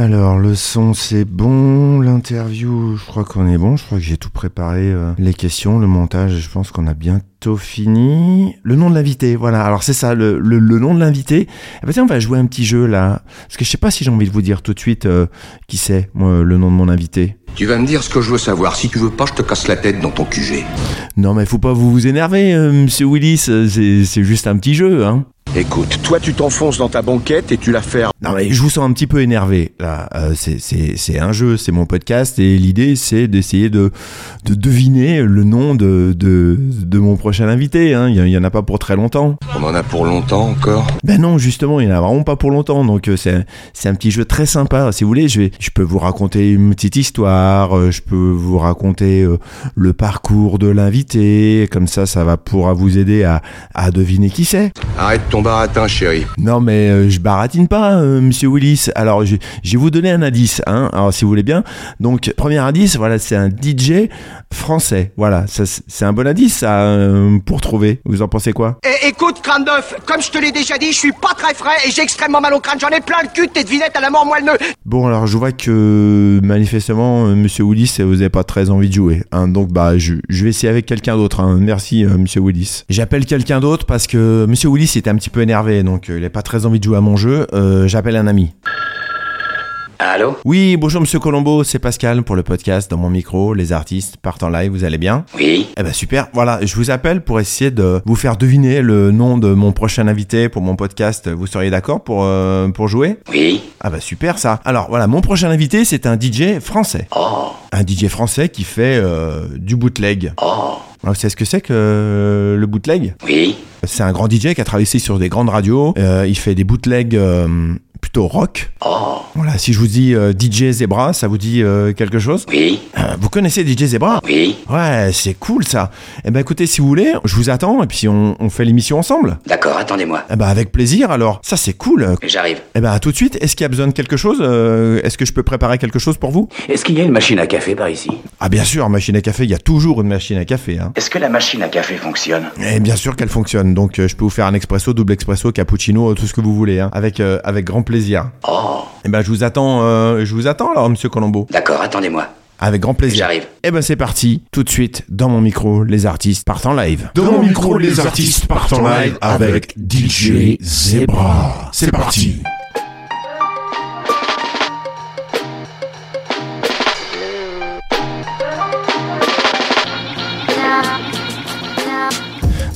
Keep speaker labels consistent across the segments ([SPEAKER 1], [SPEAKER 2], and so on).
[SPEAKER 1] Alors, le son, c'est bon. L'interview, je crois qu'on est bon. Je crois que j'ai tout préparé. euh, les questions, le montage, je pense qu'on a bientôt fini. Le nom de l'invité, voilà. Alors, c'est ça, le, le- le nom de l'invité. Eh ben, tiens, on va jouer un petit jeu, là. Parce que je sais pas si j'ai envie de vous dire tout de suite euh, qui c'est, moi, le nom de mon invité.
[SPEAKER 2] Tu vas me dire ce que je veux savoir. Si tu veux pas, je te casse la tête dans ton QG.
[SPEAKER 1] Non, mais faut pas vous, vous énerver, euh, monsieur Willis. C'est juste un petit jeu, hein.
[SPEAKER 2] Écoute, toi tu t'enfonces dans ta banquette et tu la fermes.
[SPEAKER 1] Non mais je vous sens un petit peu énervé là. Euh, c'est- un jeu, c'est mon podcast et l'idée c'est d'essayer de, de deviner le nom de, de, de mon prochain invité. hein. Il y, en- a pas pour très longtemps.
[SPEAKER 2] On en a pour longtemps encore?
[SPEAKER 1] Ben non, justement, il y en a vraiment pas pour longtemps. Donc euh, c'est un petit jeu très sympa. Si vous voulez, je vais je peux vous raconter une petite histoire. euh, Je peux vous raconter euh, le parcours de l'invité. Comme ça, ça va pourra vous aider à à deviner qui c'est.
[SPEAKER 2] Arrête ton baratin, chéri.
[SPEAKER 1] Non mais je baratine pas, euh, Monsieur Willis. Alors je, je vais vous donner un indice, hein. Alors si vous voulez bien. Donc premier indice, voilà, c'est un DJ français. Voilà, c'est c'est un bon indice ça, euh, pour trouver. Vous en pensez quoi?
[SPEAKER 3] Eh, écoute, crâne d'œuf, comme je te l'ai déjà dit, je suis pas très frais et j'ai extrêmement mal au crâne. J'en ai plein le cul de tes devinettes à la mort moelleux.
[SPEAKER 1] Bon alors je vois que manifestement euh, Monsieur Willis, vous n'avez pas très envie de jouer. Hein. Donc bah je, je vais essayer avec quelqu'un d'autre. Hein. Merci euh, Monsieur Willis. J'appelle quelqu'un d'autre parce que Monsieur Willis était un petit peu énervé, donc euh, il n'a pas très envie de jouer à mon jeu. Euh, J'appelle un ami.
[SPEAKER 4] Allô
[SPEAKER 1] Oui, bonjour Monsieur Colombo, c'est Pascal pour le podcast dans mon micro. Les artistes partent en live, vous allez bien?
[SPEAKER 4] Oui
[SPEAKER 1] Eh ben super. Voilà, je vous appelle pour essayer de vous faire deviner le nom de mon prochain invité pour mon podcast. Vous seriez d'accord pour euh, pour jouer?
[SPEAKER 4] Oui
[SPEAKER 1] Ah bah super ça. Alors voilà, mon prochain invité c'est un DJ français.
[SPEAKER 4] Oh
[SPEAKER 1] Un DJ français qui fait euh, du bootleg.
[SPEAKER 4] Oh
[SPEAKER 1] Alors, vous savez ce que c'est que euh, le bootleg?
[SPEAKER 4] Oui
[SPEAKER 1] C'est un grand DJ qui a travaillé sur des grandes radios. Euh, il fait des bootlegs euh, plutôt rock.
[SPEAKER 4] Oh
[SPEAKER 1] Voilà, si je vous dis euh, DJ Zebra, ça vous dit euh, quelque chose?
[SPEAKER 4] Oui
[SPEAKER 1] Euh, Vous connaissez DJ Zebra?
[SPEAKER 4] Oui
[SPEAKER 1] Ouais, c'est cool ça. Eh ben écoutez, si vous voulez, je vous attends et puis on, on fait l'émission ensemble.
[SPEAKER 4] D'accord, attendez-moi.
[SPEAKER 1] Eh ben avec plaisir alors. Ça c'est cool.
[SPEAKER 4] J'arrive.
[SPEAKER 1] Eh ben à tout de suite. Est-ce qu'il y a besoin de quelque chose Est-ce que je peux préparer quelque chose pour vous?
[SPEAKER 4] Est-ce qu'il y a une machine à café par ici?
[SPEAKER 1] Ah bien sûr, machine à café. Il y a toujours une machine à café. Hein.
[SPEAKER 4] Est-ce que la machine à café fonctionne?
[SPEAKER 1] Et bien sûr qu'elle fonctionne. Donc je peux vous faire un expresso, double expresso, cappuccino, tout ce que vous voulez, hein, avec avec grand plaisir.
[SPEAKER 4] Oh
[SPEAKER 1] Eh ben je vous attends. euh, je vous attends alors, Monsieur Colombo.
[SPEAKER 4] D'accord, attendez-moi.
[SPEAKER 1] Avec grand plaisir.
[SPEAKER 4] J'arrive.
[SPEAKER 1] Eh ben c'est parti, tout de suite, dans mon micro, les artistes partent en live.
[SPEAKER 5] Dans mon micro, les artistes partent en live avec DJ Zebra. C'est parti.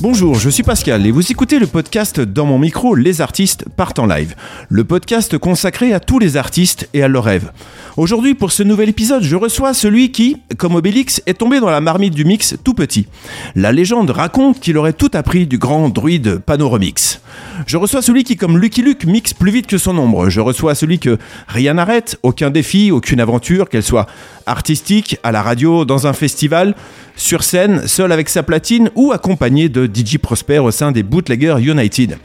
[SPEAKER 1] Bonjour, je suis Pascal et vous écoutez le podcast Dans mon micro, les artistes partent en live. Le podcast consacré à tous les artistes et à leurs rêves. Aujourd'hui, pour ce nouvel épisode, je reçois celui qui, comme Obélix, est tombé dans la marmite du mix tout petit. La légende raconte qu'il aurait tout appris du grand druide Panoromix. Je reçois celui qui, comme Lucky Luke, mixe plus vite que son ombre. Je reçois celui que rien n'arrête, aucun défi, aucune aventure, qu'elle soit artistique, à la radio, dans un festival, sur scène, seul avec sa platine ou accompagné de DJ Prosper au sein des Bootleggers United.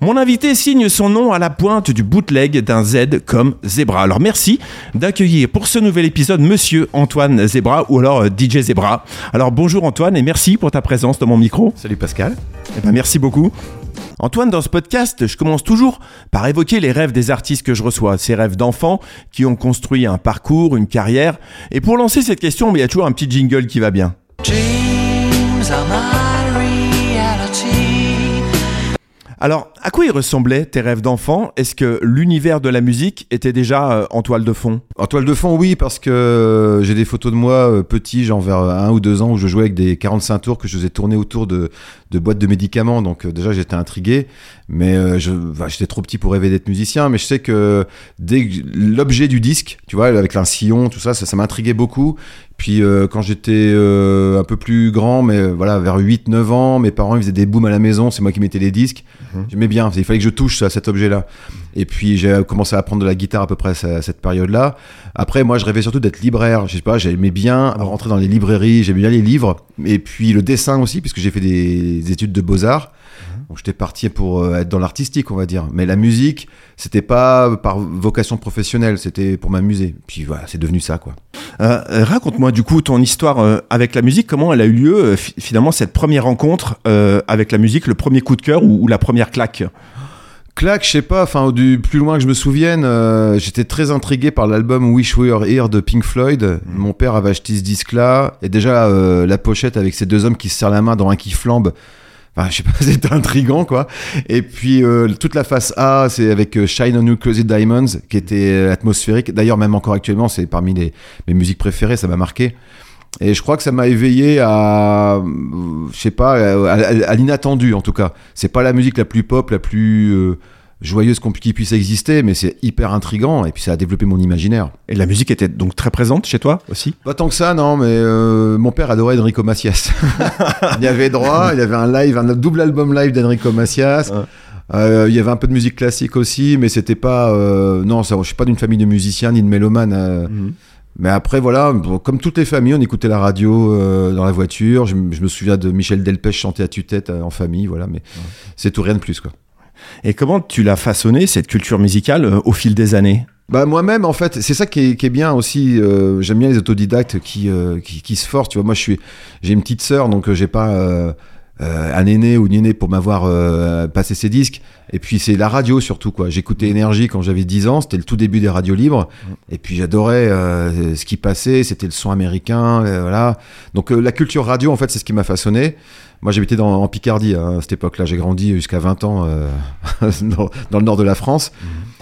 [SPEAKER 1] Mon invité signe son nom à la pointe du bootleg d'un Z comme Zebra. Alors merci d'accueillir pour ce nouvel épisode Monsieur Antoine Zebra ou alors euh, DJ Zebra. Alors bonjour Antoine et merci pour ta présence dans mon micro.
[SPEAKER 6] Salut Pascal.
[SPEAKER 1] Eh ben, merci beaucoup. Antoine, dans ce podcast, je commence toujours par évoquer les rêves des artistes que je reçois, ces rêves d'enfants qui ont construit un parcours, une carrière. Et pour lancer cette question, il y a toujours un petit jingle qui va bien.
[SPEAKER 7] Dreams are my reality.
[SPEAKER 1] Alors, à quoi ils ressemblaient tes rêves d'enfant? Est-ce que l'univers de la musique était déjà euh, en toile de fond?
[SPEAKER 6] En toile de fond, oui, parce que euh, j'ai des photos de moi euh, petit, genre vers un ou deux ans, où je jouais avec des 45 tours que je faisais tourner autour de, de boîtes de médicaments. Donc euh, déjà, j'étais intrigué, mais euh, je, bah, j'étais trop petit pour rêver d'être musicien. Mais je sais que dès que l'objet du disque, tu vois, avec un sillon, tout ça, ça, ça m'intriguait beaucoup. Puis euh, quand j'étais euh, un peu plus grand, mais euh, voilà, vers 8-9 ans, mes parents ils faisaient des booms à la maison, c'est moi qui mettais les disques. J'aimais bien, il fallait que je touche à cet objet-là. Et puis j'ai commencé à apprendre de la guitare à peu près à cette période-là. Après, moi je rêvais surtout d'être libraire. Je sais pas, j'aimais bien rentrer dans les librairies, j'aimais bien les livres. Et puis le dessin aussi, puisque j'ai fait des études de beaux-arts. Donc j'étais parti pour euh, être dans l'artistique, on va dire. Mais la musique, c'était pas par vocation professionnelle, c'était pour m'amuser. Puis voilà, c'est devenu ça, quoi.
[SPEAKER 1] Euh, euh, Raconte-moi du coup ton histoire avec la musique, comment elle a eu lieu fi- finalement cette première rencontre euh, avec la musique, le premier coup de cœur ou, ou la première claque?
[SPEAKER 6] Claque, je sais pas, enfin, du plus loin que je me souvienne, euh, j'étais très intrigué par l'album Wish We Were Here de Pink Floyd. Mon père avait acheté ce disque-là, et déjà, la pochette avec ces deux hommes qui se serrent la main dans un qui flambe. Enfin, je sais pas, c'était intrigant, quoi. Et puis, euh, toute la face A, c'est avec euh, Shine on You Closet Diamonds, qui était euh, atmosphérique. D'ailleurs, même encore actuellement, c'est parmi les, mes musiques préférées, ça m'a marqué. Et je crois que ça m'a éveillé à, je sais pas, à, l'inattendu en tout cas. C'est pas la musique la plus pop, la plus joyeuse qui puisse exister, mais c'est hyper intrigant et puis ça a développé mon imaginaire.
[SPEAKER 1] Et la musique était donc très présente chez toi aussi?
[SPEAKER 6] Pas tant que ça, non, mais euh, mon père adorait Enrico Macias. il y avait droit, il y avait un live, un double album live d'Enrico Macias.
[SPEAKER 1] Ouais.
[SPEAKER 6] Euh, il y avait un peu de musique classique aussi, mais c'était pas. euh, non, ça, je suis pas d'une famille de musiciens ni de mélomanes. euh, Mais après, voilà, comme toutes les familles, on écoutait la radio euh, dans la voiture. Je me souviens de Michel Delpech chanter à tue-tête euh, en famille, voilà, mais c'est tout, rien de plus, quoi.
[SPEAKER 1] Et comment tu l'as façonné, cette culture musicale, euh, au fil des années?
[SPEAKER 6] Bah moi-même en fait, c'est ça qui est, bien aussi. euh, J'aime bien les autodidactes qui, euh, qui qui se forcent. Tu vois, moi je suis, j'ai une petite sœur donc j'ai pas euh, un aîné ou aînée pour m'avoir euh, passé ses disques. Et puis c'est la radio surtout quoi. J'écoutais Énergie quand j'avais 10 ans, c'était le tout début des radios libres. Et puis j'adorais euh, ce qui passait, c'était le son américain, euh, voilà. Donc la culture radio en fait c'est ce qui m'a façonné. Moi j'habitais en Picardie hein, à cette époque-là, j'ai grandi jusqu'à 20 ans dans, dans le nord de la France.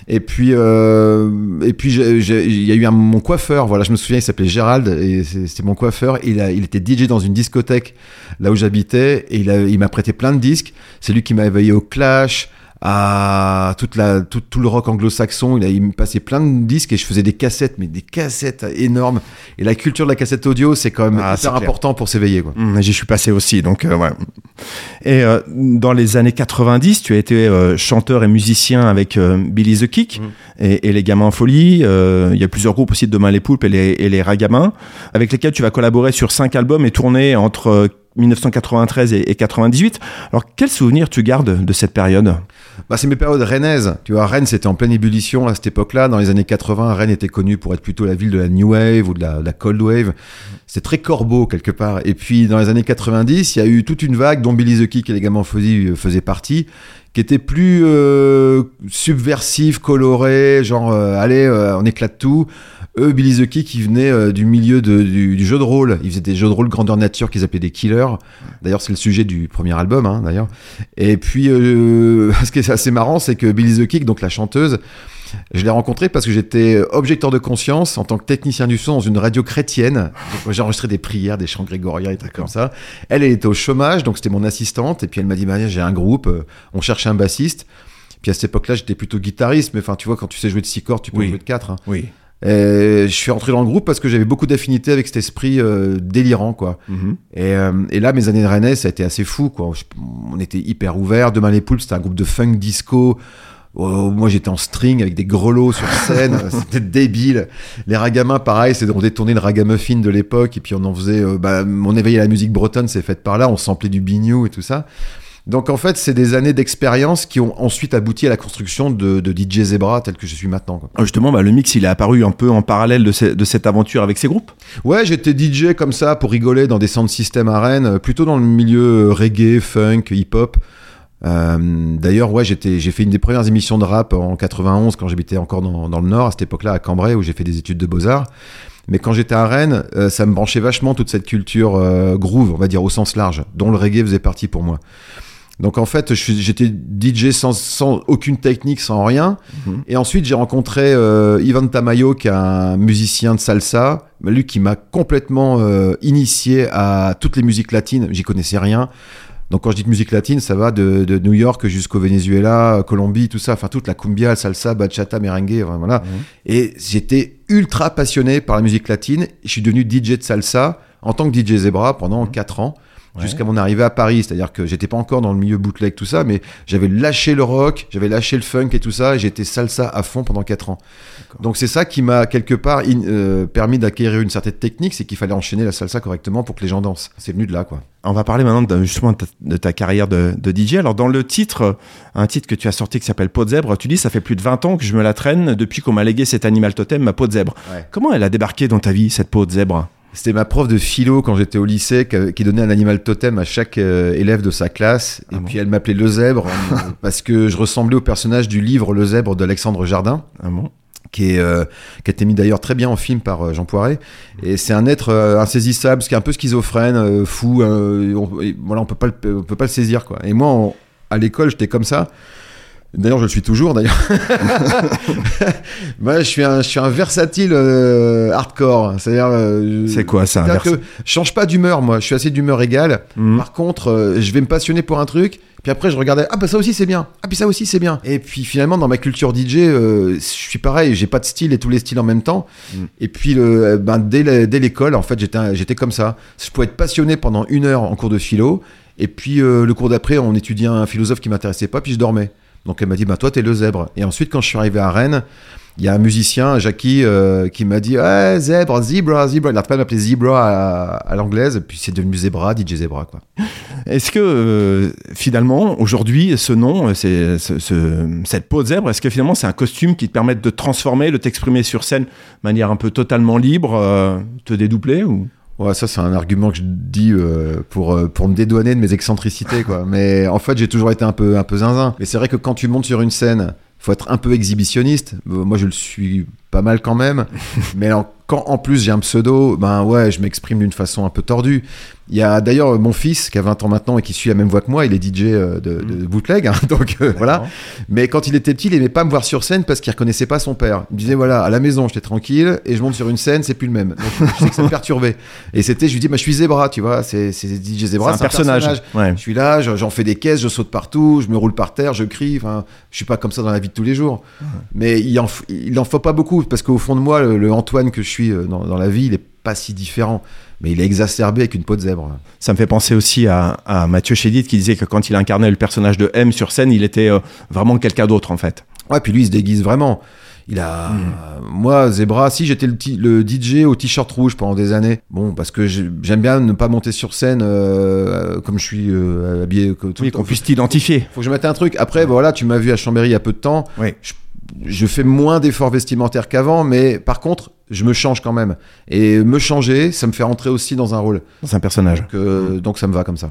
[SPEAKER 6] Et puis, euh, et puis, il y a eu un, mon coiffeur. Voilà, je me souviens, il s'appelait Gérald et c'était mon coiffeur. Il, était DJ dans une discothèque là où j'habitais et il m'a prêté plein de disques. C'est lui qui m'a éveillé au Clash, à toute la, tout, tout le rock anglo-saxon. Il, a- il me passait plein de disques et je faisais des cassettes, mais des cassettes énormes. Et la culture de la cassette audio, c'est quand même
[SPEAKER 1] Ah,
[SPEAKER 6] hyper important pour s'éveiller. Quoi.
[SPEAKER 1] Hum, J'y suis passé aussi, donc euh, ouais. Et euh, dans les années 90, tu as été euh, chanteur et musicien avec euh, Billy the Kick et, et les Gamins en folie. Euh, Il y a plusieurs groupes aussi, Demain les Poulpes et les, et les Ragamins, avec lesquels tu vas collaborer sur cinq albums et tourner entre 1993 et, et 98. Alors, quel souvenir tu gardes de cette période?
[SPEAKER 6] Bah, c'est mes périodes rennaises. Tu vois, Rennes, c'était en pleine ébullition à cette époque-là. Dans les années 80, Rennes était connue pour être plutôt la ville de la New Wave ou de la, Cold Wave. C'était très corbeau, quelque part. Et puis, dans les années 90, il y a eu toute une vague dont Billy the Kick et les Gamins Fuzzy euh, faisaient partie, qui était plus euh, subversif, coloré, genre, euh, allez, euh, on éclate tout. Eux, Billy the Kick, ils venaient euh, du milieu de- du, du jeu de rôle. Ils faisaient des jeux de rôle grandeur nature qu'ils appelaient des killers. D'ailleurs, c'est le sujet du premier album, hein, d'ailleurs. Et puis, euh, ce qui est assez marrant, c'est que Billy the Kick, donc la chanteuse, je l'ai rencontrée parce que j'étais objecteur de conscience en tant que technicien du son dans une radio chrétienne. J'ai enregistré des prières, des chants grégoriens et trucs comme ça. Elle, elle était au chômage, donc c'était mon assistante. Et puis elle m'a dit, bah, j'ai un groupe, euh, on cherche un bassiste. Puis à cette époque-là, j'étais plutôt guitariste, mais enfin, tu vois, quand tu sais jouer de six cordes, tu peux
[SPEAKER 1] Oui.
[SPEAKER 6] jouer de quatre. hein.
[SPEAKER 1] Oui.
[SPEAKER 6] Et je suis rentré dans le groupe parce que j'avais beaucoup d'affinité avec cet esprit euh, délirant, quoi. Et, euh, et là, mes années de Rennes, ça a été assez fou, quoi. Je- on était hyper ouverts. Demain les poules, c'était un groupe de funk disco. Oh, moi, j'étais en string avec des grelots sur scène. c'était débile. Les ragamins, pareil, c'est on détournait le ragamuffin de l'époque et puis on en faisait. euh, bah, on éveillait la musique bretonne, c'est fait par là. On samplait du bignou et tout ça. Donc en fait, c'est des années d'expérience qui ont ensuite abouti à la construction de, de DJ Zebra tel que je suis maintenant. Quoi.
[SPEAKER 1] Ah, Justement, bah, le mix, il est apparu un peu en parallèle de, ce- de cette aventure avec ces groupes?
[SPEAKER 6] Ouais, j'étais DJ comme ça pour rigoler dans des sound systems à Rennes, euh, plutôt dans le milieu euh, reggae, funk, hip-hop. Euh, D'ailleurs, ouais, j'ai fait une des premières émissions de rap en 91 quand j'habitais encore dans, dans le Nord, à cette époque-là à Cambrai, où j'ai fait des études de beaux-arts. Mais quand j'étais à Rennes, euh, ça me branchait vachement toute cette culture euh, groove, on va dire au sens large, dont le reggae faisait partie pour moi. Donc en fait, j'étais DJ sans, sans aucune technique, sans rien. Et ensuite, j'ai rencontré euh, Ivan Tamayo, qui est un musicien de salsa, lui qui m'a complètement euh, initié à toutes les musiques latines. J'y connaissais rien. Donc quand je dis de musique latine, ça va de, de New York jusqu'au Venezuela, Colombie, tout ça, enfin toute la cumbia, salsa, bachata, merengue, voilà. Et j'étais ultra passionné par la musique latine. Je suis devenu DJ de salsa en tant que DJ Zebra pendant 4 ans. Jusqu'à mon arrivée à Paris, c'est-à-dire que j'étais pas encore dans le milieu bootleg, tout ça, mais j'avais lâché le rock, j'avais lâché le funk et tout ça, et j'étais salsa à fond pendant 4 ans. Donc c'est ça qui m'a quelque part in- euh, permis d'acquérir une certaine technique, c'est qu'il fallait enchaîner la salsa correctement pour que les gens dansent. C'est venu de là, quoi.
[SPEAKER 1] On va parler maintenant de, justement de ta, de ta carrière de, de DJ. Alors, dans le titre, un titre que tu as sorti qui s'appelle Peau de zèbre, tu dis Ça fait plus de 20 ans que je me la traîne depuis qu'on m'a légué cet animal totem, ma peau de zèbre.
[SPEAKER 6] Ouais.
[SPEAKER 1] Comment elle a débarqué dans ta vie, cette peau de zèbre?
[SPEAKER 6] C'était ma prof de philo quand j'étais au lycée qui, donnait un animal totem à chaque euh, élève de sa classe. Et
[SPEAKER 1] Ah bon
[SPEAKER 6] puis elle m'appelait le zèbre euh, parce que je ressemblais au personnage du livre Le zèbre d'Alexandre Jardin,
[SPEAKER 1] Ah bon
[SPEAKER 6] qui, est, euh, qui a été mis d'ailleurs très bien en film par euh, Jean Poiret. Et c'est un être euh, insaisissable, ce qui est un peu schizophrène, fou. on, et voilà, on peut pas le, on peut pas le saisir quoi. Et moi, à l'école, j'étais comme ça. D'ailleurs, je le suis toujours. D'ailleurs, moi, je suis un, je suis un versatile euh, hardcore. C'est-à-dire, euh,
[SPEAKER 1] C'est quoi ça un
[SPEAKER 6] que je change pas d'humeur, moi. Je suis assez d'humeur égale.
[SPEAKER 1] Mhm.
[SPEAKER 6] Par contre, euh, je vais me passionner pour un truc. Puis après, je regardais, ah bah ça aussi c'est bien. Ah puis ça aussi c'est bien. Et puis finalement, dans ma culture DJ, je suis pareil. J'ai pas de style et tous les styles en même temps.
[SPEAKER 1] Mhm.
[SPEAKER 6] Et puis, le, ben, dès, le- dès l'école, en fait, j'étais, comme ça. Je pouvais être passionné pendant une heure en cours de philo. Et puis le cours d'après, on étudiait un philosophe qui m'intéressait pas, puis je dormais. Donc elle m'a dit, bah toi t'es le zèbre. Et ensuite, quand je suis arrivé à Rennes, il y a un musicien, Jackie, euh, qui m'a dit, ouais, zèbre, zebra, zebra. Il n'arrête pas de m'appeler zebra à, l'anglaise. Puis c'est devenu zebra, DJ zebra.
[SPEAKER 1] Est-ce que euh, finalement, aujourd'hui, ce nom, c'est, ce- ce- cette peau de zèbre, est-ce que finalement c'est un costume qui te permet de te transformer, de t'exprimer sur scène de manière un peu totalement libre, euh, te dédoubler ou?
[SPEAKER 6] Ouais, ça c'est un argument que je dis euh, pour euh, pour me dédouaner de mes excentricités quoi. Mais en fait, j'ai toujours été un peu un peu zinzin. Mais c'est vrai que quand tu montes sur une scène, faut être un peu exhibitionniste. Moi, je le suis pas mal quand même. Mais en- quand en plus j'ai un pseudo, ben ouais, je m'exprime d'une façon un peu tordue. Il y a d'ailleurs mon fils qui a 20 ans maintenant et qui suit la même voix que moi, il est DJ euh, de, de bootleg, hein, donc euh, voilà. Mais quand il était petit, il aimait pas me voir sur scène parce qu'il reconnaissait pas son père. Il me disait voilà, à la maison, j'étais tranquille et je monte sur une scène, c'est plus le même. Donc je sais que ça me perturbait. Et c'était, je lui dis, bah, je suis Zebra, tu vois, c'est DJ Zebra,
[SPEAKER 1] C'est un personnage. Ouais.
[SPEAKER 6] Je suis là, je- j'en fais des caisses, je saute partout, je me roule par terre, je crie. Enfin, je suis pas comme ça dans la vie de tous les jours. Mais il en, f- il en faut pas beaucoup parce qu'au fond de moi, le, le Antoine que je suis euh, dans, dans la vie, il est pas si différent. Mais il est exacerbé avec une peau de zèbre.
[SPEAKER 1] Ça me fait penser aussi à, à Mathieu Chédid qui disait que quand il incarnait le personnage de M sur scène, il était euh, vraiment quelqu'un d'autre en fait.
[SPEAKER 6] Ouais, puis lui, il se déguise vraiment. Il a. Moi, Zebra, si j'étais le, le DJ au t-shirt rouge pendant des années. Bon, parce que j'ai- j'aime bien ne pas monter sur scène euh, comme je suis euh, habillé. que- Tout
[SPEAKER 1] Oui, qu'on puisse t'identifier.
[SPEAKER 6] Faut que je mette un truc. Après, voilà, tu m'as vu à Chambéry il y a peu de temps.
[SPEAKER 1] Oui.
[SPEAKER 6] Je, je fais moins d'efforts vestimentaires qu'avant, mais par contre, je me change quand même. Et me changer, ça me fait rentrer aussi dans un rôle.
[SPEAKER 1] C'est un personnage.
[SPEAKER 6] Donc, euh, donc ça me va comme ça.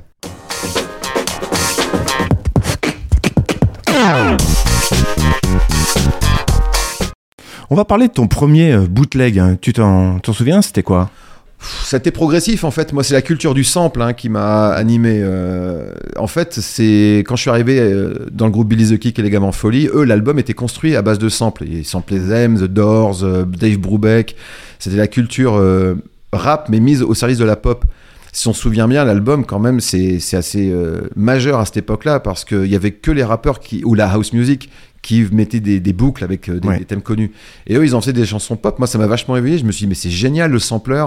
[SPEAKER 1] On va parler de ton premier euh, bootleg. hein. Tu t'en t'en souviens? C'était quoi?
[SPEAKER 6] C'était progressif en fait. Moi, c'est la culture du sample hein, qui m'a animé. euh, en fait, c'est quand je suis arrivé euh, dans le groupe Billy the Kick et les Gamins Folie, eux, l'album était construit à base de samples. Ils samplaient Them, The Doors, euh, Dave Brubeck. C'était la culture rap, mais mise au service de la pop. Si on se souvient bien, l'album, quand même, c'est assez majeur à cette époque-là parce qu'il y avait que les rappeurs qui, ou la house music qui mettaient des, des boucles avec euh, des,
[SPEAKER 1] Ouais.
[SPEAKER 6] des thèmes connus. Et eux, ils en faisaient des chansons pop. Moi, ça m'a vachement éveillé. Je me suis dit, mais c'est génial le sampler.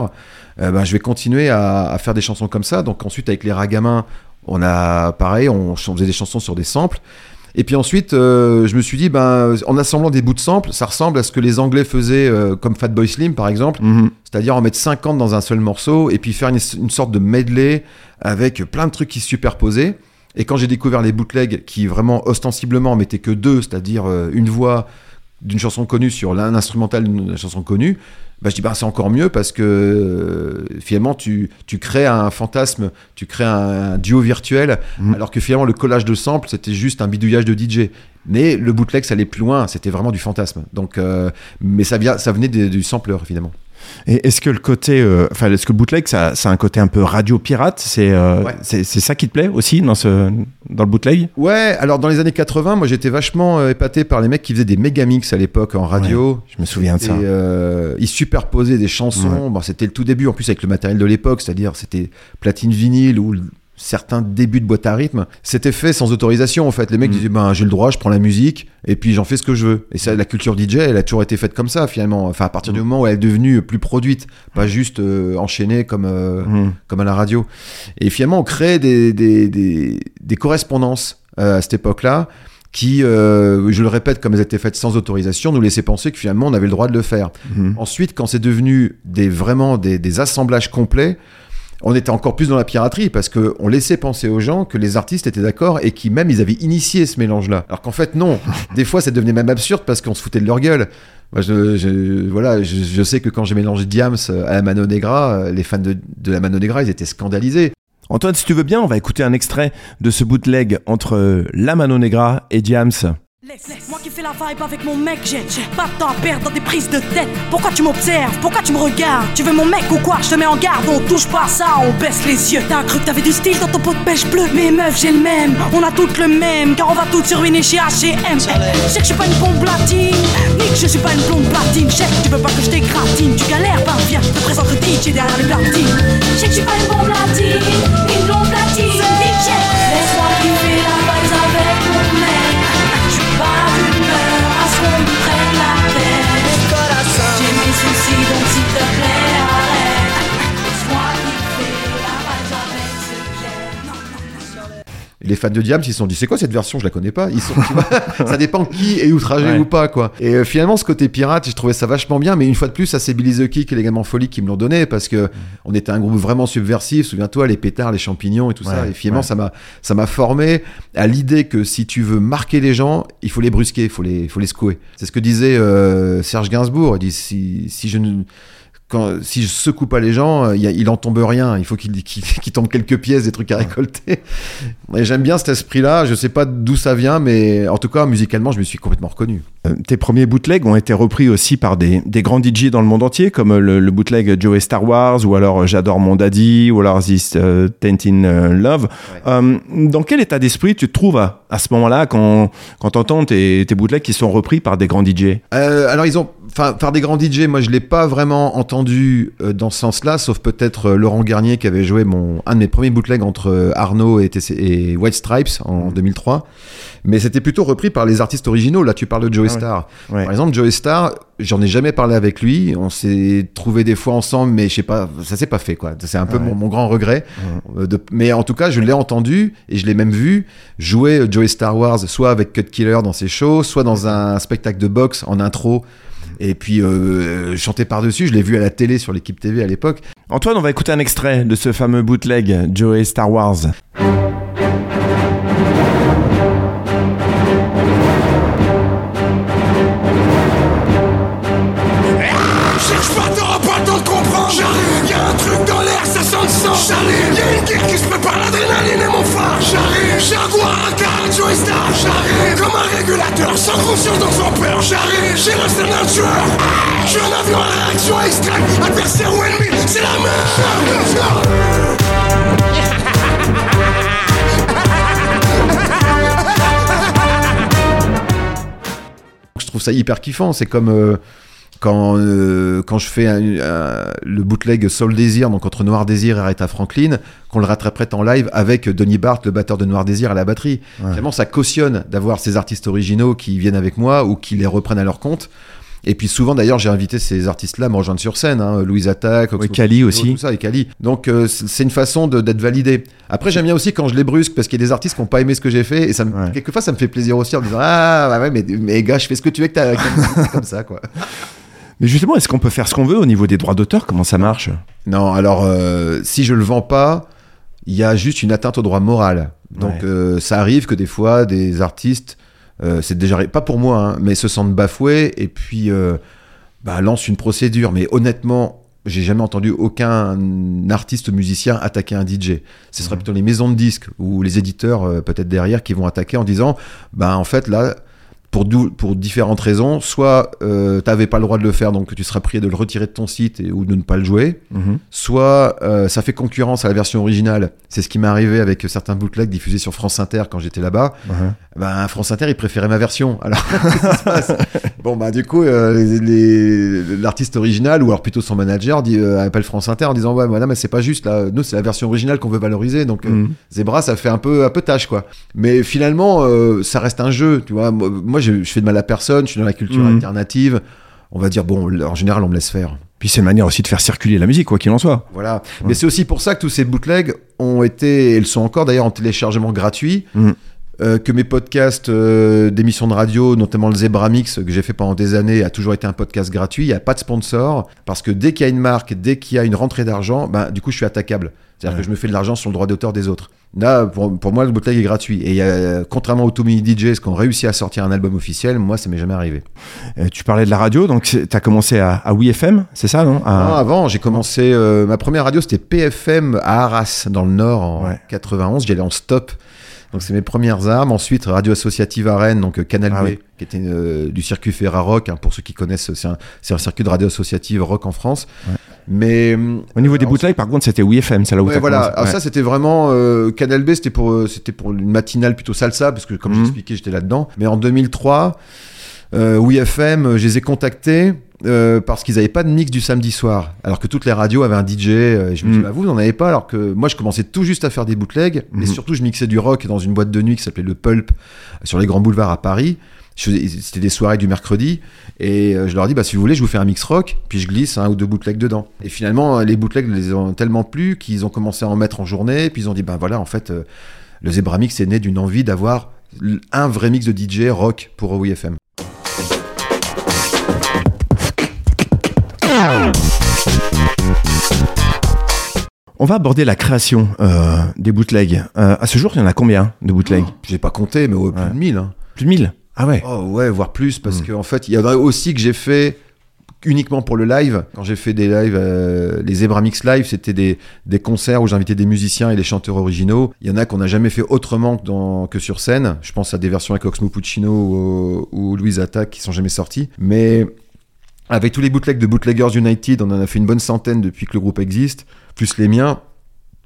[SPEAKER 6] Euh, ben, je vais continuer à, à faire des chansons comme ça. Donc ensuite, avec les ragamins, on a pareil, on, on faisait des chansons sur des samples. Et puis ensuite, euh, je me suis dit, ben, en assemblant des bouts de samples, ça ressemble à ce que les Anglais faisaient, euh, comme Fatboy Slim par exemple,
[SPEAKER 1] Mhm.
[SPEAKER 6] c'est-à-dire en mettre 50 dans un seul morceau et puis faire une, une sorte de medley avec plein de trucs qui se superposaient. Et quand j'ai découvert les bootlegs qui vraiment ostensiblement mettaient que deux, c'est-à-dire euh, une voix d'une chanson connue sur l'un instrumental d'une chanson connue, bah, je dis bah, c'est encore mieux parce que euh, finalement tu, tu crées un fantasme, tu crées un, un duo virtuel,
[SPEAKER 1] Mhm.
[SPEAKER 6] alors que finalement le collage de samples c'était juste un bidouillage de DJ. Mais le bootleg ça allait plus loin, c'était vraiment du fantasme. Donc, euh, mais ça, vient, ça venait du sampler évidemment.
[SPEAKER 1] Et est-ce que le côté, euh, enfin, est-ce que le bootleg, ça, ça a un côté un peu radio pirate? C'est euh,
[SPEAKER 6] Ouais.
[SPEAKER 1] c'est ça qui te plaît aussi dans ce dans le bootleg?
[SPEAKER 6] Ouais, alors dans les années 80, moi j'étais vachement euh, épaté par les mecs qui faisaient des méga mix à l'époque en radio.
[SPEAKER 1] Je me souviens de
[SPEAKER 6] Et
[SPEAKER 1] ça.
[SPEAKER 6] ils superposaient des chansons. Bon, c'était le tout début en plus avec le matériel de l'époque, c'est-à-dire c'était platine vinyle ou certains débuts de boîte à rythme. C'était fait sans autorisation en fait. Les mecs
[SPEAKER 1] Mm.
[SPEAKER 6] disaient ben j'ai le droit, je prends la musique et puis j'en fais ce que je veux. Et ça, la culture DJ, elle a toujours été faite comme ça finalement. Enfin à partir du
[SPEAKER 1] Mm.
[SPEAKER 6] moment où elle est devenue plus produite, pas juste euh, enchaînée comme euh,
[SPEAKER 1] Mhm.
[SPEAKER 6] comme à la radio. Et finalement, on crée des, des, des, des correspondances euh, à cette époque-là qui, euh, je le répète, comme elles étaient faites sans autorisation, nous laissaient penser que finalement on avait le droit de le faire. Ensuite, quand c'est devenu des, vraiment des, des assemblages complets, on était encore plus dans la piraterie parce qu'on laissait penser aux gens que les artistes étaient d'accord et qui même ils avaient initié ce mélange-là. Alors qu'en fait non, des fois ça devenait même absurde parce qu'on se foutait de leur gueule. Moi, je, je- voilà, je, je sais que quand j'ai mélangé Diams à la Mano Negra, euh, les fans de, de la Mano Negra, ils étaient scandalisés.
[SPEAKER 1] Antoine, si tu veux bien, on va écouter un extrait de ce bootleg entre euh, La Mano Negra et Diams.
[SPEAKER 8] Moi qui fais la vibe avec mon mec, j'ai pas de temps à perdre dans des prises de tête. Pourquoi tu m'observes? Pourquoi tu me regardes? Tu veux mon mec ou quoi? Je te mets en garde, on touche pas ça, on baisse les yeux. T'as cru que t'avais du style dans ton pot de pêche bleu? Mais meuf, j'ai le même, on a toutes le même, car on va toutes se ruiner chez H&M. Je sais que je suis pas une bombe platine, ni je suis pas une blonde platine. Je sais que tu veux pas que je t'égratine, tu galères, ben viens, je te présente DJ derrière les platines. Je sais que je suis pas une bombe platine. Mes soucis,
[SPEAKER 6] Et les fans de Diams, ils se sont dit, c'est quoi cette version? Je la connais pas. Ils sont, tu vois, ça dépend qui est outragé
[SPEAKER 1] Ouais.
[SPEAKER 6] ou pas, quoi. Et euh, finalement, ce côté pirate, j'ai trouvé ça vachement bien. Mais une fois de plus, ça c'est Billy the Kick et les Gamins Folie qui me l'ont donné parce que on était un groupe vraiment subversif. Souviens-toi, les pétards, les champignons et tout ça. Et finalement,
[SPEAKER 1] ouais.
[SPEAKER 6] ça m'a, ça m'a formé à l'idée que si tu veux marquer les gens, il faut les brusquer, il faut les, il faut les secouer. C'est ce que disait euh, Serge Gainsbourg. Il dit si, si je ne quand, si je secoue pas les gens, euh, il, il en tombe rien. Il faut qu'il tombe quelques pièces, des trucs à récolter. Et j'aime bien cet esprit-là. Je sais pas d'où ça vient, mais en tout cas, musicalement, je me suis complètement reconnu.
[SPEAKER 1] Euh, Tes premiers bootlegs ont été repris aussi par des, des grands DJ dans le monde entier, comme euh, le, le bootleg Joey Star Wars, ou alors J'adore mon daddy, ou alors This Tainted euh, Love. Euh, dans quel état d'esprit tu te trouves à, à ce moment-là quand, quand tu entends tes, tes bootlegs qui sont repris par des grands DJ
[SPEAKER 6] Euh, alors ils ont, enfin, par des grands DJ, moi je l'ai pas vraiment entendu euh, dans ce sens-là, sauf peut-être euh, Laurent Garnier qui avait joué mon un de mes premiers bootlegs entre euh, Arnaud et, TC et White Stripes en 2003. Mais c'était plutôt repris par les artistes originaux. Là, tu parles de Joey
[SPEAKER 1] Ah.
[SPEAKER 6] Star.
[SPEAKER 1] Ouais.
[SPEAKER 6] Par exemple, Joey Star, j'en ai jamais parlé avec lui. On s'est trouvé des fois ensemble, mais je sais pas, ça s'est pas fait quoi. C'est un peu
[SPEAKER 1] Ouais.
[SPEAKER 6] mon, mon grand regret. Euh, de- mais en tout cas, je l'ai entendu et je l'ai même vu jouer euh, Joey Star Wars, soit avec Cut Killer dans ses shows, soit dans un spectacle de boxe en intro. Et puis euh, chanter par-dessus, je l'ai vu à la télé sur l'équipe TV à l'époque.
[SPEAKER 1] Antoine, on va écouter un extrait de ce fameux bootleg Joey Star Wars.
[SPEAKER 5] J'arrive, comme un régulateur, sans conscience donc sans peur. J'arrive, j'ai resté un tueur. Je suis un avion à réaction extrême. Adversaire ou ennemi, c'est la même.
[SPEAKER 6] Je trouve ça hyper kiffant. C'est comme euh, quand, euh, quand je fais un- un- le bootleg Soul Désir, donc entre Noir Désir et Aretha Franklin, qu'on le rattraperait en live avec Donny Bart, le batteur de Noir Désir, à la batterie. Vraiment, ça cautionne d'avoir ces artistes originaux qui viennent avec moi ou qui les reprennent à leur compte. Et puis souvent d'ailleurs j'ai invité ces artistes-là à me rejoindre sur scène, hein, Louise Attaque,
[SPEAKER 1] Ouais, Kali aussi.
[SPEAKER 6] tout ça et Kali. Donc euh, c'est une façon d'être validé. Après j'aime bien aussi quand je les brusque parce qu'il y a des artistes qui n'ont pas aimé ce que j'ai fait et ça me,
[SPEAKER 1] Ouais.
[SPEAKER 6] quelquefois ça me fait plaisir aussi en me disant ah bah ouais mais, mais gars je fais ce que tu veux que t'as comme, comme ça quoi.
[SPEAKER 1] Mais justement, est-ce qu'on peut faire ce qu'on veut au niveau des droits d'auteur? Comment ça marche?
[SPEAKER 6] Non, alors euh, si je le vends pas, il y a juste une atteinte au droit moral. Donc
[SPEAKER 1] Ouais.
[SPEAKER 6] euh, ça arrive que des fois des artistes, euh, c'est déjà pas pour moi, hein, mais se sentent bafoués et puis bah, lancent une procédure. Mais honnêtement, j'ai jamais entendu aucun artiste musicien attaquer un DJ. Ce sera plutôt les maisons de disques ou les éditeurs euh, peut-être derrière qui vont attaquer en disant, bah en fait là. Pour, différentes raisons, soit euh, t'avais pas le droit de le faire, donc tu seras prié de le retirer de ton site et, ou de ne pas le jouer,
[SPEAKER 1] Mhm.
[SPEAKER 6] soit euh, ça fait concurrence à la version originale. C'est ce qui m'est arrivé avec certains bootlegs diffusés sur France Inter quand j'étais là-bas. Ben, France Inter, ils préféraient ma version. Alors, se passe? Bon, bah, du coup, euh, l'artiste original, ou alors plutôt son manager, dit, euh, appelle France Inter en disant Ouais, madame, mais c'est pas juste, là. Nous, c'est la version originale qu'on veut valoriser. Donc,
[SPEAKER 1] Mhm.
[SPEAKER 6] Zebra, ça fait un peu, un peu tâche, quoi. Mais finalement, ça reste un jeu, tu vois. Moi, je, je fais de mal à personne, je suis dans la culture
[SPEAKER 1] Mhm.
[SPEAKER 6] alternative. On va dire, bon, en général, on me laisse faire.
[SPEAKER 1] Puis c'est une manière aussi de faire circuler la musique, quoi qu'il en soit.
[SPEAKER 6] Voilà. Mais c'est aussi pour ça que tous ces bootlegs ont été, et ils sont encore d'ailleurs en téléchargement gratuit,
[SPEAKER 1] Mm.
[SPEAKER 6] euh, que mes podcasts euh, d'émissions de radio, notamment le Zebra Mix que j'ai fait pendant des années, a toujours été un podcast gratuit. Il n'y a pas de sponsor parce que dès qu'il y a une marque, dès qu'il y a une rentrée d'argent, ben, du coup, je suis attaquable. C'est-à-dire que je me fais de l'argent sur le droit d'auteur des autres. Là, pour, pour moi, le bootleg est gratuit. Et a, contrairement aux Too Many DJs qui ont réussi à sortir un album officiel, moi, ça m'est jamais arrivé.
[SPEAKER 1] Euh, tu parlais de la radio, donc tu as commencé à, à WeFM, c'est ça, non? À-
[SPEAKER 6] Non, avant, j'ai commencé. euh, ma première radio, c'était PFM à Arras, dans le Nord, en
[SPEAKER 1] Ouais.
[SPEAKER 6] 91. J'y allais en stop. Donc, c'est mes premières armes. Ensuite, radio associative à Rennes, donc euh, Canal
[SPEAKER 1] Ah
[SPEAKER 6] B,
[SPEAKER 1] oui.
[SPEAKER 6] qui était euh, du circuit Ferrarock. hein, pour ceux qui connaissent, c'est un, c'est un circuit de radio associative rock en France. Mais.
[SPEAKER 1] Au niveau des bootlegs, par contre, c'était WeFM, c'est là où
[SPEAKER 6] Ouais, voilà. Alors
[SPEAKER 1] Ouais.
[SPEAKER 6] ça, c'était vraiment euh, Canal B. C'était pour, euh, c'était pour une matinale plutôt salsa, parce que comme j'expliquais, j'étais là-dedans. Mais en 2003, euh, WeFM, euh, je les ai contactés. euh, parce qu'ils n'avaient pas de mix du samedi soir, alors que toutes les radios avaient un DJ. euh, et je me dis,
[SPEAKER 1] Mhm.
[SPEAKER 6] bah, vous, n'en avez pas, alors que moi, je commençais tout juste à faire des bootlegs,
[SPEAKER 1] Mhm.
[SPEAKER 6] et surtout, je mixais du rock dans une boîte de nuit qui s'appelait le Pulp, sur les grands boulevards à Paris. C'était des soirées du mercredi, et euh, je leur dis, bah, si vous voulez, je vous fais un mix rock, puis je glisse un ou deux bootlegs dedans. Et finalement, euh, les bootlegs les ont tellement plu qu'ils ont commencé à en mettre en journée, puis ils ont dit, ben voilà, en fait, euh, le Zebra Mix est né d'une envie d'avoir un vrai mix de DJ rock pour WeFM.
[SPEAKER 1] On va aborder la création euh, des bootlegs. Euh, à ce jour, il y en a combien de bootlegs?
[SPEAKER 6] J'ai pas compté, mais ouais, plus
[SPEAKER 1] Ouais.
[SPEAKER 6] de 1000. hein.
[SPEAKER 1] Plus de 1000 Ah ouais.
[SPEAKER 6] Oh ouais, voire plus, parce
[SPEAKER 1] Mm.
[SPEAKER 6] qu'en fait, il y en a aussi que j'ai fait uniquement pour le live. Quand j'ai fait des lives, euh, les Zebra Mix Live, c'était des, des concerts où j'invitais des musiciens et des chanteurs originaux. Il y en a qu'on n'a jamais fait autrement que, dans- que sur scène. Je pense à des versions avec Oxmo Puccino ou, ou Louise Attack qui sont jamais sorties. Mais avec tous les bootlegs de Bootleggers United, on en a fait une bonne centaine depuis que le groupe existe, plus les miens.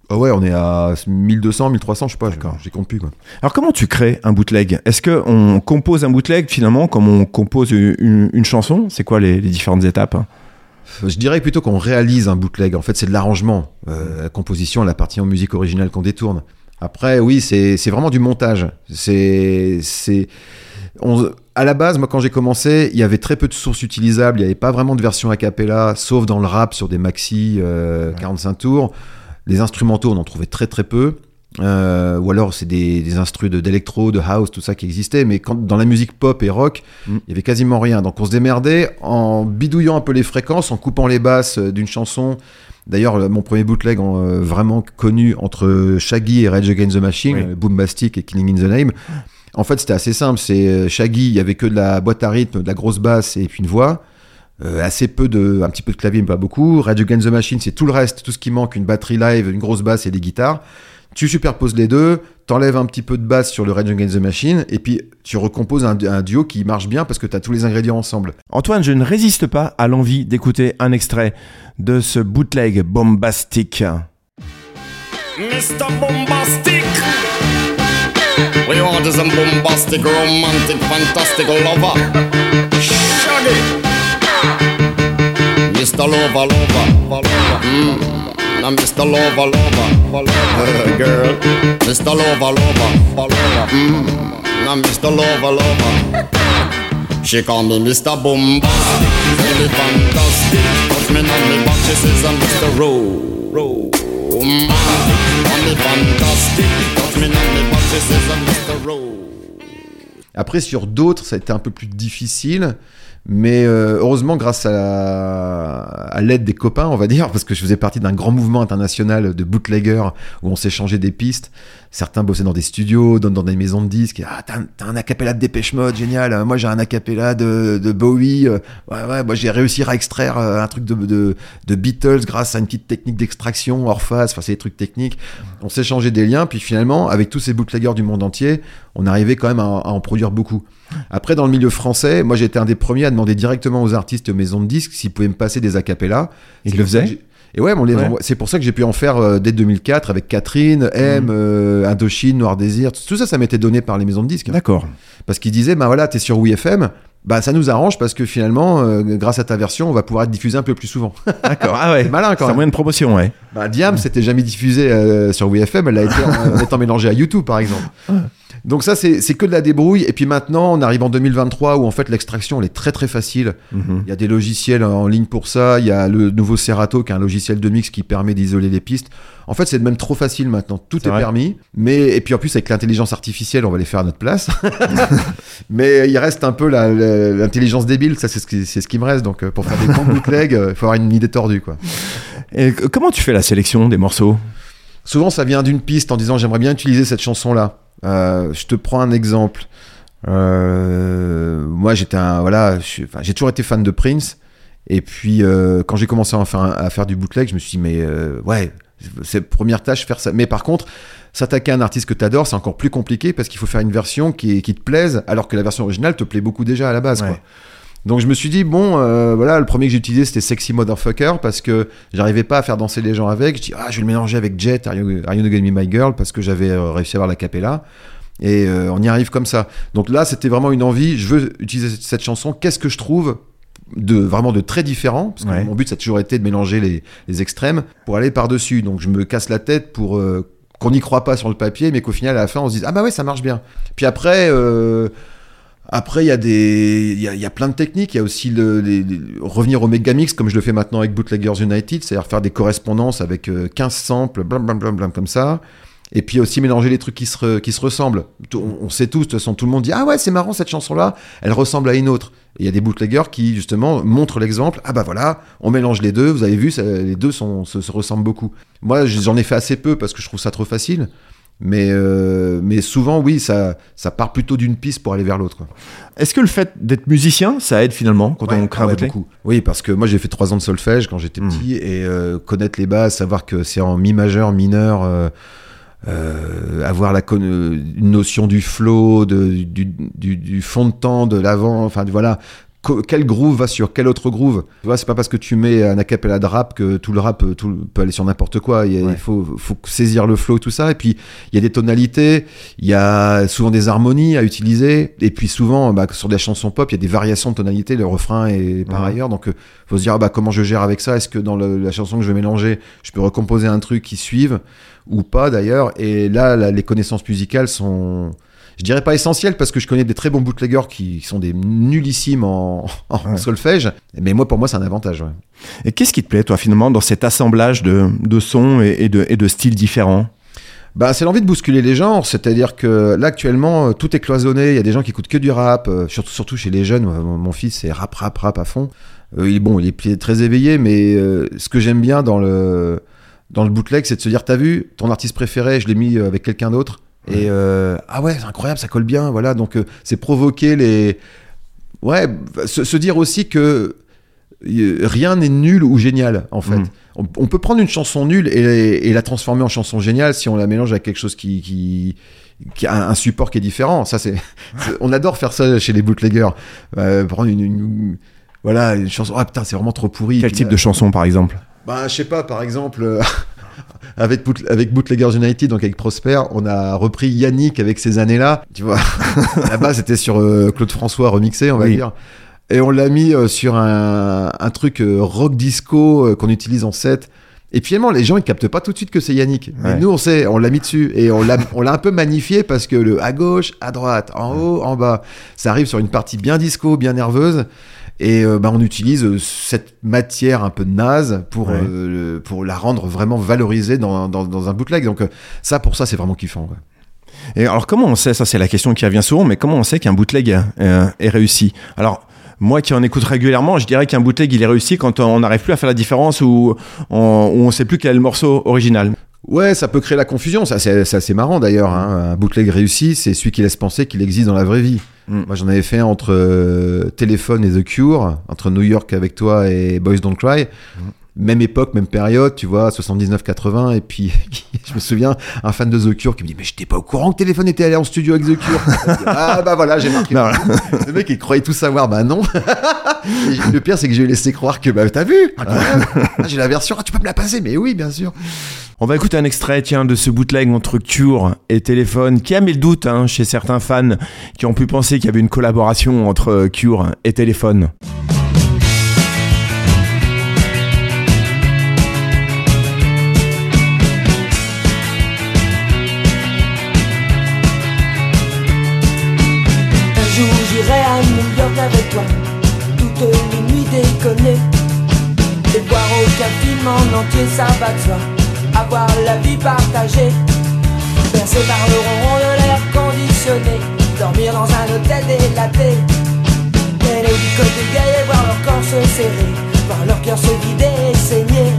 [SPEAKER 6] Ah ouais, on est à 1200, 1300, je sais pas, j'ai compte plus quoi.
[SPEAKER 1] Alors comment tu crées un bootleg? Est-ce qu'on compose un bootleg finalement comme on compose une, une chanson? C'est quoi les, les différentes étapes?
[SPEAKER 6] Je dirais plutôt qu'on réalise un bootleg. En fait, c'est de l'arrangement. Euh, la composition, la partie en musique originale qu'on détourne. Après, oui, c'est vraiment du montage. C'est. À la base, moi, quand j'ai commencé, il y avait très peu de sources utilisables. Il n'y avait pas vraiment de version a cappella, sauf dans le rap sur des maxi euh, 45 tours. Les instrumentaux, on en trouvait très très peu. Euh, ou alors c'est des, des instrus d'électro, de house, tout ça qui existait, mais quand, dans la musique pop et rock, il
[SPEAKER 1] Mm.
[SPEAKER 6] y avait quasiment rien. Donc on se démerdait en bidouillant un peu les fréquences, en coupant les basses euh, d'une chanson. D'ailleurs, le- mon premier bootleg en, euh, vraiment connu entre Shaggy et Rage Against the Machine,
[SPEAKER 1] Oui.
[SPEAKER 6] Boombastic et Killing in the Name. En fait, c'était assez simple. C'est Shaggy, il y avait que de la boîte à rythme, de la grosse basse et puis une voix. Euh, assez peu de, un petit peu de clavier, mais pas beaucoup. Rage Against the Machine, c'est tout le reste, tout ce qui manque, une batterie live, une grosse basse et des guitares. Tu superposes les deux, t'enlèves un petit peu de basse sur le Rage Against the Machine, et puis tu recomposes un, un duo qui marche bien parce que t'as tous les ingrédients ensemble.
[SPEAKER 1] Antoine, je ne résiste pas à l'envie d'écouter un extrait de ce bootleg bombastique.
[SPEAKER 5] Mr. Bombastic. We want a bombastic, romantic, fantastic lover. Shaggy. Mr. Lover, lover. Mm. Lover, lover, lover. Girl. Mr. Lover, lover. Mm. Now. Lover, lover. She call me Mr. Really fantastic. Touch me me she says I'm Mr. Me fantastic, touch me me she says I'm Mr.
[SPEAKER 6] Après, sur d'autres, ça a été un peu plus difficile. Mais euh, heureusement, grâce à, à l'aide des copains, on va dire, parce que je faisais partie d'un grand mouvement international de bootleggers où on s'échangeait des pistes. Certains bossaient dans des studios, dans, dans des maisons de disques. Ah, t'as un, acapella de Dépêche Mode, génial. Euh, Moi, j'ai un acapella de, de Bowie. Euh, Ouais, ouais, moi, j'ai réussi à extraire euh, un truc de, de, de Beatles grâce à une petite technique d'extraction hors phase. Enfin, c'est des trucs techniques. On s'échangeait des liens. Puis finalement, avec tous ces bootleggers du monde entier, on arrivait quand même à, à en produire beaucoup. Après, dans le milieu français, moi, été un des premiers à demander directement aux artistes et aux maisons de disques s'ils pouvaient me passer des acapellas.
[SPEAKER 1] Ils le faisaient?
[SPEAKER 6] Et ouais, c'est pour ça que j'ai pu en faire euh, dès 2004 avec Catherine, M,
[SPEAKER 1] Mhm.
[SPEAKER 6] euh, Indochine, Noir Désir. Tout ça, ça m'était donné par les maisons de disques.
[SPEAKER 1] D'accord.
[SPEAKER 6] Parce qu'ils disaient, bah voilà, t'es sur WeFM, bah ça nous arrange parce que finalement, euh, grâce à ta version, on va pouvoir être diffusé un peu plus souvent.
[SPEAKER 1] D'accord. Ah ouais.
[SPEAKER 6] C'est malin
[SPEAKER 1] C'est un moyen de promotion, ouais.
[SPEAKER 6] Bah, Diam, c'était jamais diffusé sur WeFM, elle a été en, en étant mélangée à YouTube, par exemple. Donc ça, c'est que de la débrouille. Et puis maintenant, on arrive en 2023 où en fait l'extraction, elle est très très facile.
[SPEAKER 1] Mhm.
[SPEAKER 6] Il y a des logiciels en ligne pour ça. Il y a le nouveau Serato, qui est un logiciel de mix qui permet d'isoler les pistes. En fait, c'est même trop facile maintenant. Tout est permis. Mais et puis en plus avec l'intelligence artificielle, on va les faire à notre place. mais il reste un peu l'intelligence débile. Ça, c'est ce qui c'est ce qui me reste. Donc euh, pour faire des bons bootlegs, euh, il faut avoir une idée tordue, quoi.
[SPEAKER 1] Et comment tu fais la sélection des morceaux?
[SPEAKER 6] Souvent ça vient d'une piste en disant j'aimerais bien utiliser cette chanson-là. Euh, je te prends un exemple. Euh, moi, j'étais un voilà, j'ai toujours été fan de Prince. Et puis euh, quand j'ai commencé à faire, à faire du bootleg, je me suis dit mais ouais, c'est première tâche faire ça. Mais par contre, s'attaquer à un artiste que tu adores, c'est encore plus compliqué parce qu'il faut faire une version qui, te plaise, alors que la version originale te plaît beaucoup déjà à la base. Quoi. Donc je me suis dit bon, euh, voilà, le premier que j'ai utilisé c'était Sexy Motherfucker parce que j'arrivais pas à faire danser les gens avec. Je dis ah je vais le mélanger avec Jet, Are You, Are You Gonna Be My Girl parce que j'avais euh, réussi à avoir la capella. Et euh, on y arrive comme ça. Donc là, c'était vraiment une envie. Je veux utiliser cette- chanson. Qu'est-ce que je trouve de vraiment de très différent? Parce que
[SPEAKER 1] Ouais.
[SPEAKER 6] mon but, ça a toujours été de mélanger les, les extrêmes pour aller par dessus. Donc je me casse la tête pour qu'on n'y croit pas sur le papier, mais qu'au final, à la fin, on se dise ah bah ouais, ça marche bien. Puis après. Euh, après, il y, a y, a, plein de techniques. Il y a aussi le, revenir au megamix, comme je le fais maintenant avec Bootleggers United, c'est-à-dire faire des correspondances avec euh, 15 samples, blablabla, comme ça. Et puis aussi mélanger les trucs qui se, qui se ressemblent. On, sait tous, de toute façon, tout le monde dit Ah ouais, c'est marrant cette chanson-là, elle ressemble à une autre. Et il y a des bootleggers qui, justement, montrent l'exemple Ah bah voilà, on mélange les deux, vous avez vu, les deux sont, se ressemblent beaucoup. Moi, j'en ai fait assez peu parce que je trouve ça trop facile. Mais, euh, mais souvent, oui, ça, ça part plutôt d'une piste pour aller vers l'autre.
[SPEAKER 1] Est-ce que le fait d'être musicien, ça aide finalement quand on crée
[SPEAKER 6] Ah ouais, beaucoup. Oui, parce que moi j'ai fait trois ans de solfège quand j'étais
[SPEAKER 1] Mm.
[SPEAKER 6] petit et euh, connaître les bases, savoir que c'est en mi majeur, mineur, euh, euh, avoir la une notion du flow, de, du, du, du fond de temps, de l'avant, enfin voilà. Quel groove va sur quel autre groove? Tu vois, c'est pas parce que tu mets un acapella de rap que tout le rap tout, peut aller sur n'importe quoi. Il, y a-
[SPEAKER 1] Ouais.
[SPEAKER 6] il faut, faut saisir le flow, tout ça. Et puis, il y a des tonalités, il y a souvent des harmonies à utiliser. Et puis, souvent, bah, sur des chansons pop, il y a des variations de tonalités. Le refrain est par
[SPEAKER 1] Ouais.
[SPEAKER 6] ailleurs. Donc, euh, faut se dire, ah bah, comment je gère avec ça? Est-ce que dans le- la chanson que je vais mélanger, je peux recomposer un truc qui suive ou pas d'ailleurs? Et là, là, les connaissances musicales sont. Je dirais pas essentielles parce que je connais des très bons bootleggers qui sont des nullissimes en, en
[SPEAKER 1] Ouais.
[SPEAKER 6] solfège. Mais moi, pour moi, c'est un avantage. ouais.
[SPEAKER 1] Et qu'est-ce qui te plaît, toi, finalement, dans cet assemblage de, de sons et, et de, et de styles différents?
[SPEAKER 6] Bah, c'est l'envie de bousculer les genres, c'est-à-dire que là actuellement euh, tout est cloisonné, il y a des gens qui écoutent que du rap, euh, surtout, surtout chez les jeunes, Moi, mon, mon fils c'est rap, rap, rap à fond. Euh, il, bon, il est très éveillé, mais euh, ce que j'aime bien dans le, dans le bootleg, c'est de se dire, t'as vu, ton artiste préféré, je l'ai mis euh, avec quelqu'un d'autre, et euh, ah ouais, c'est incroyable, ça colle bien, voilà, donc euh, c'est provoquer les... Ouais, se, se dire aussi que rien n'est nul ou génial en fait.
[SPEAKER 1] Mm.
[SPEAKER 6] On, on peut prendre une chanson nulle et, et la transformer en chanson géniale si on la mélange avec quelque chose qui, qui, qui a un support qui est différent. Ça c'est, on adore faire ça chez les bootleggers. Euh, prendre une, une- voilà une chanson. Ah putain, c'est vraiment trop pourri.
[SPEAKER 1] Quel type de chanson, par exemple?
[SPEAKER 6] Bah, je sais pas, par exemple, avec, Boot- avec Bootleggers United, donc avec Prosper, on a repris Yannick avec ces années-là. Tu vois, là-bas, c'était sur euh, Claude François remixé, on va
[SPEAKER 1] Oui.
[SPEAKER 6] dire. Et on l'a mis euh, sur un, un truc euh, rock disco qu'on utilise en set. Et finalement, les gens, ils captent pas tout de suite que c'est Yannick. Mais nous, on sait, on l'a mis dessus. Et on l'a, on l'a un peu magnifié parce que le à gauche, à droite, en haut, en bas, ça arrive sur une partie bien disco, bien nerveuse. Et euh, bah, on utilise euh, cette matière un peu naze pour,
[SPEAKER 1] Ouais.
[SPEAKER 6] euh, pour la rendre vraiment valorisée dans, dans, dans un bootleg. Donc euh, ça, pour ça, c'est vraiment kiffant. ouais.
[SPEAKER 1] Et alors, comment on sait, ça c'est la question qui revient souvent, mais comment on sait qu'un bootleg euh, est réussi? Alors, moi qui en écoute régulièrement, je dirais qu'un bootleg il est réussi quand on n'arrive plus à faire la différence ou on, on sait plus quel est le morceau original.
[SPEAKER 6] Ouais, ça peut créer la confusion. Ça, c'est c'est assez marrant d'ailleurs. hein. Un bootleg réussi, c'est celui qui laisse penser qu'il existe dans la vraie vie.
[SPEAKER 1] Mm.
[SPEAKER 6] Moi, j'en avais fait un entre euh, Téléphone et The Cure, entre New York avec toi et Boys Don't Cry. Même époque, même période, tu vois, 79-80. Et puis, je me souviens, un fan de The Cure qui me dit Mais j'étais pas au courant que Téléphone était allé en studio avec The Cure. ah, bah voilà, j'ai marqué.
[SPEAKER 1] Non,
[SPEAKER 6] Le mec, il croyait tout savoir. Bah non. Et le pire, c'est que j'ai laissé croire que, bah, t'as vu. Ah, J'ai la version. Ah, tu peux me la passer Mais oui, bien sûr.
[SPEAKER 1] On va écouter un extrait, tiens, de ce bootleg entre Cure et Téléphone, qui a mis le doute hein, chez certains fans qui ont pu penser qu'il y avait une collaboration entre Cure et Téléphone.
[SPEAKER 9] Entier, de soi. Avoir la vie partagée, bercé par le ronron de l'air conditionné. Dormir dans un hôtel délaté. Aller du côté gay et voir leur corps se serrer. Voir leur cœur se vider saigner.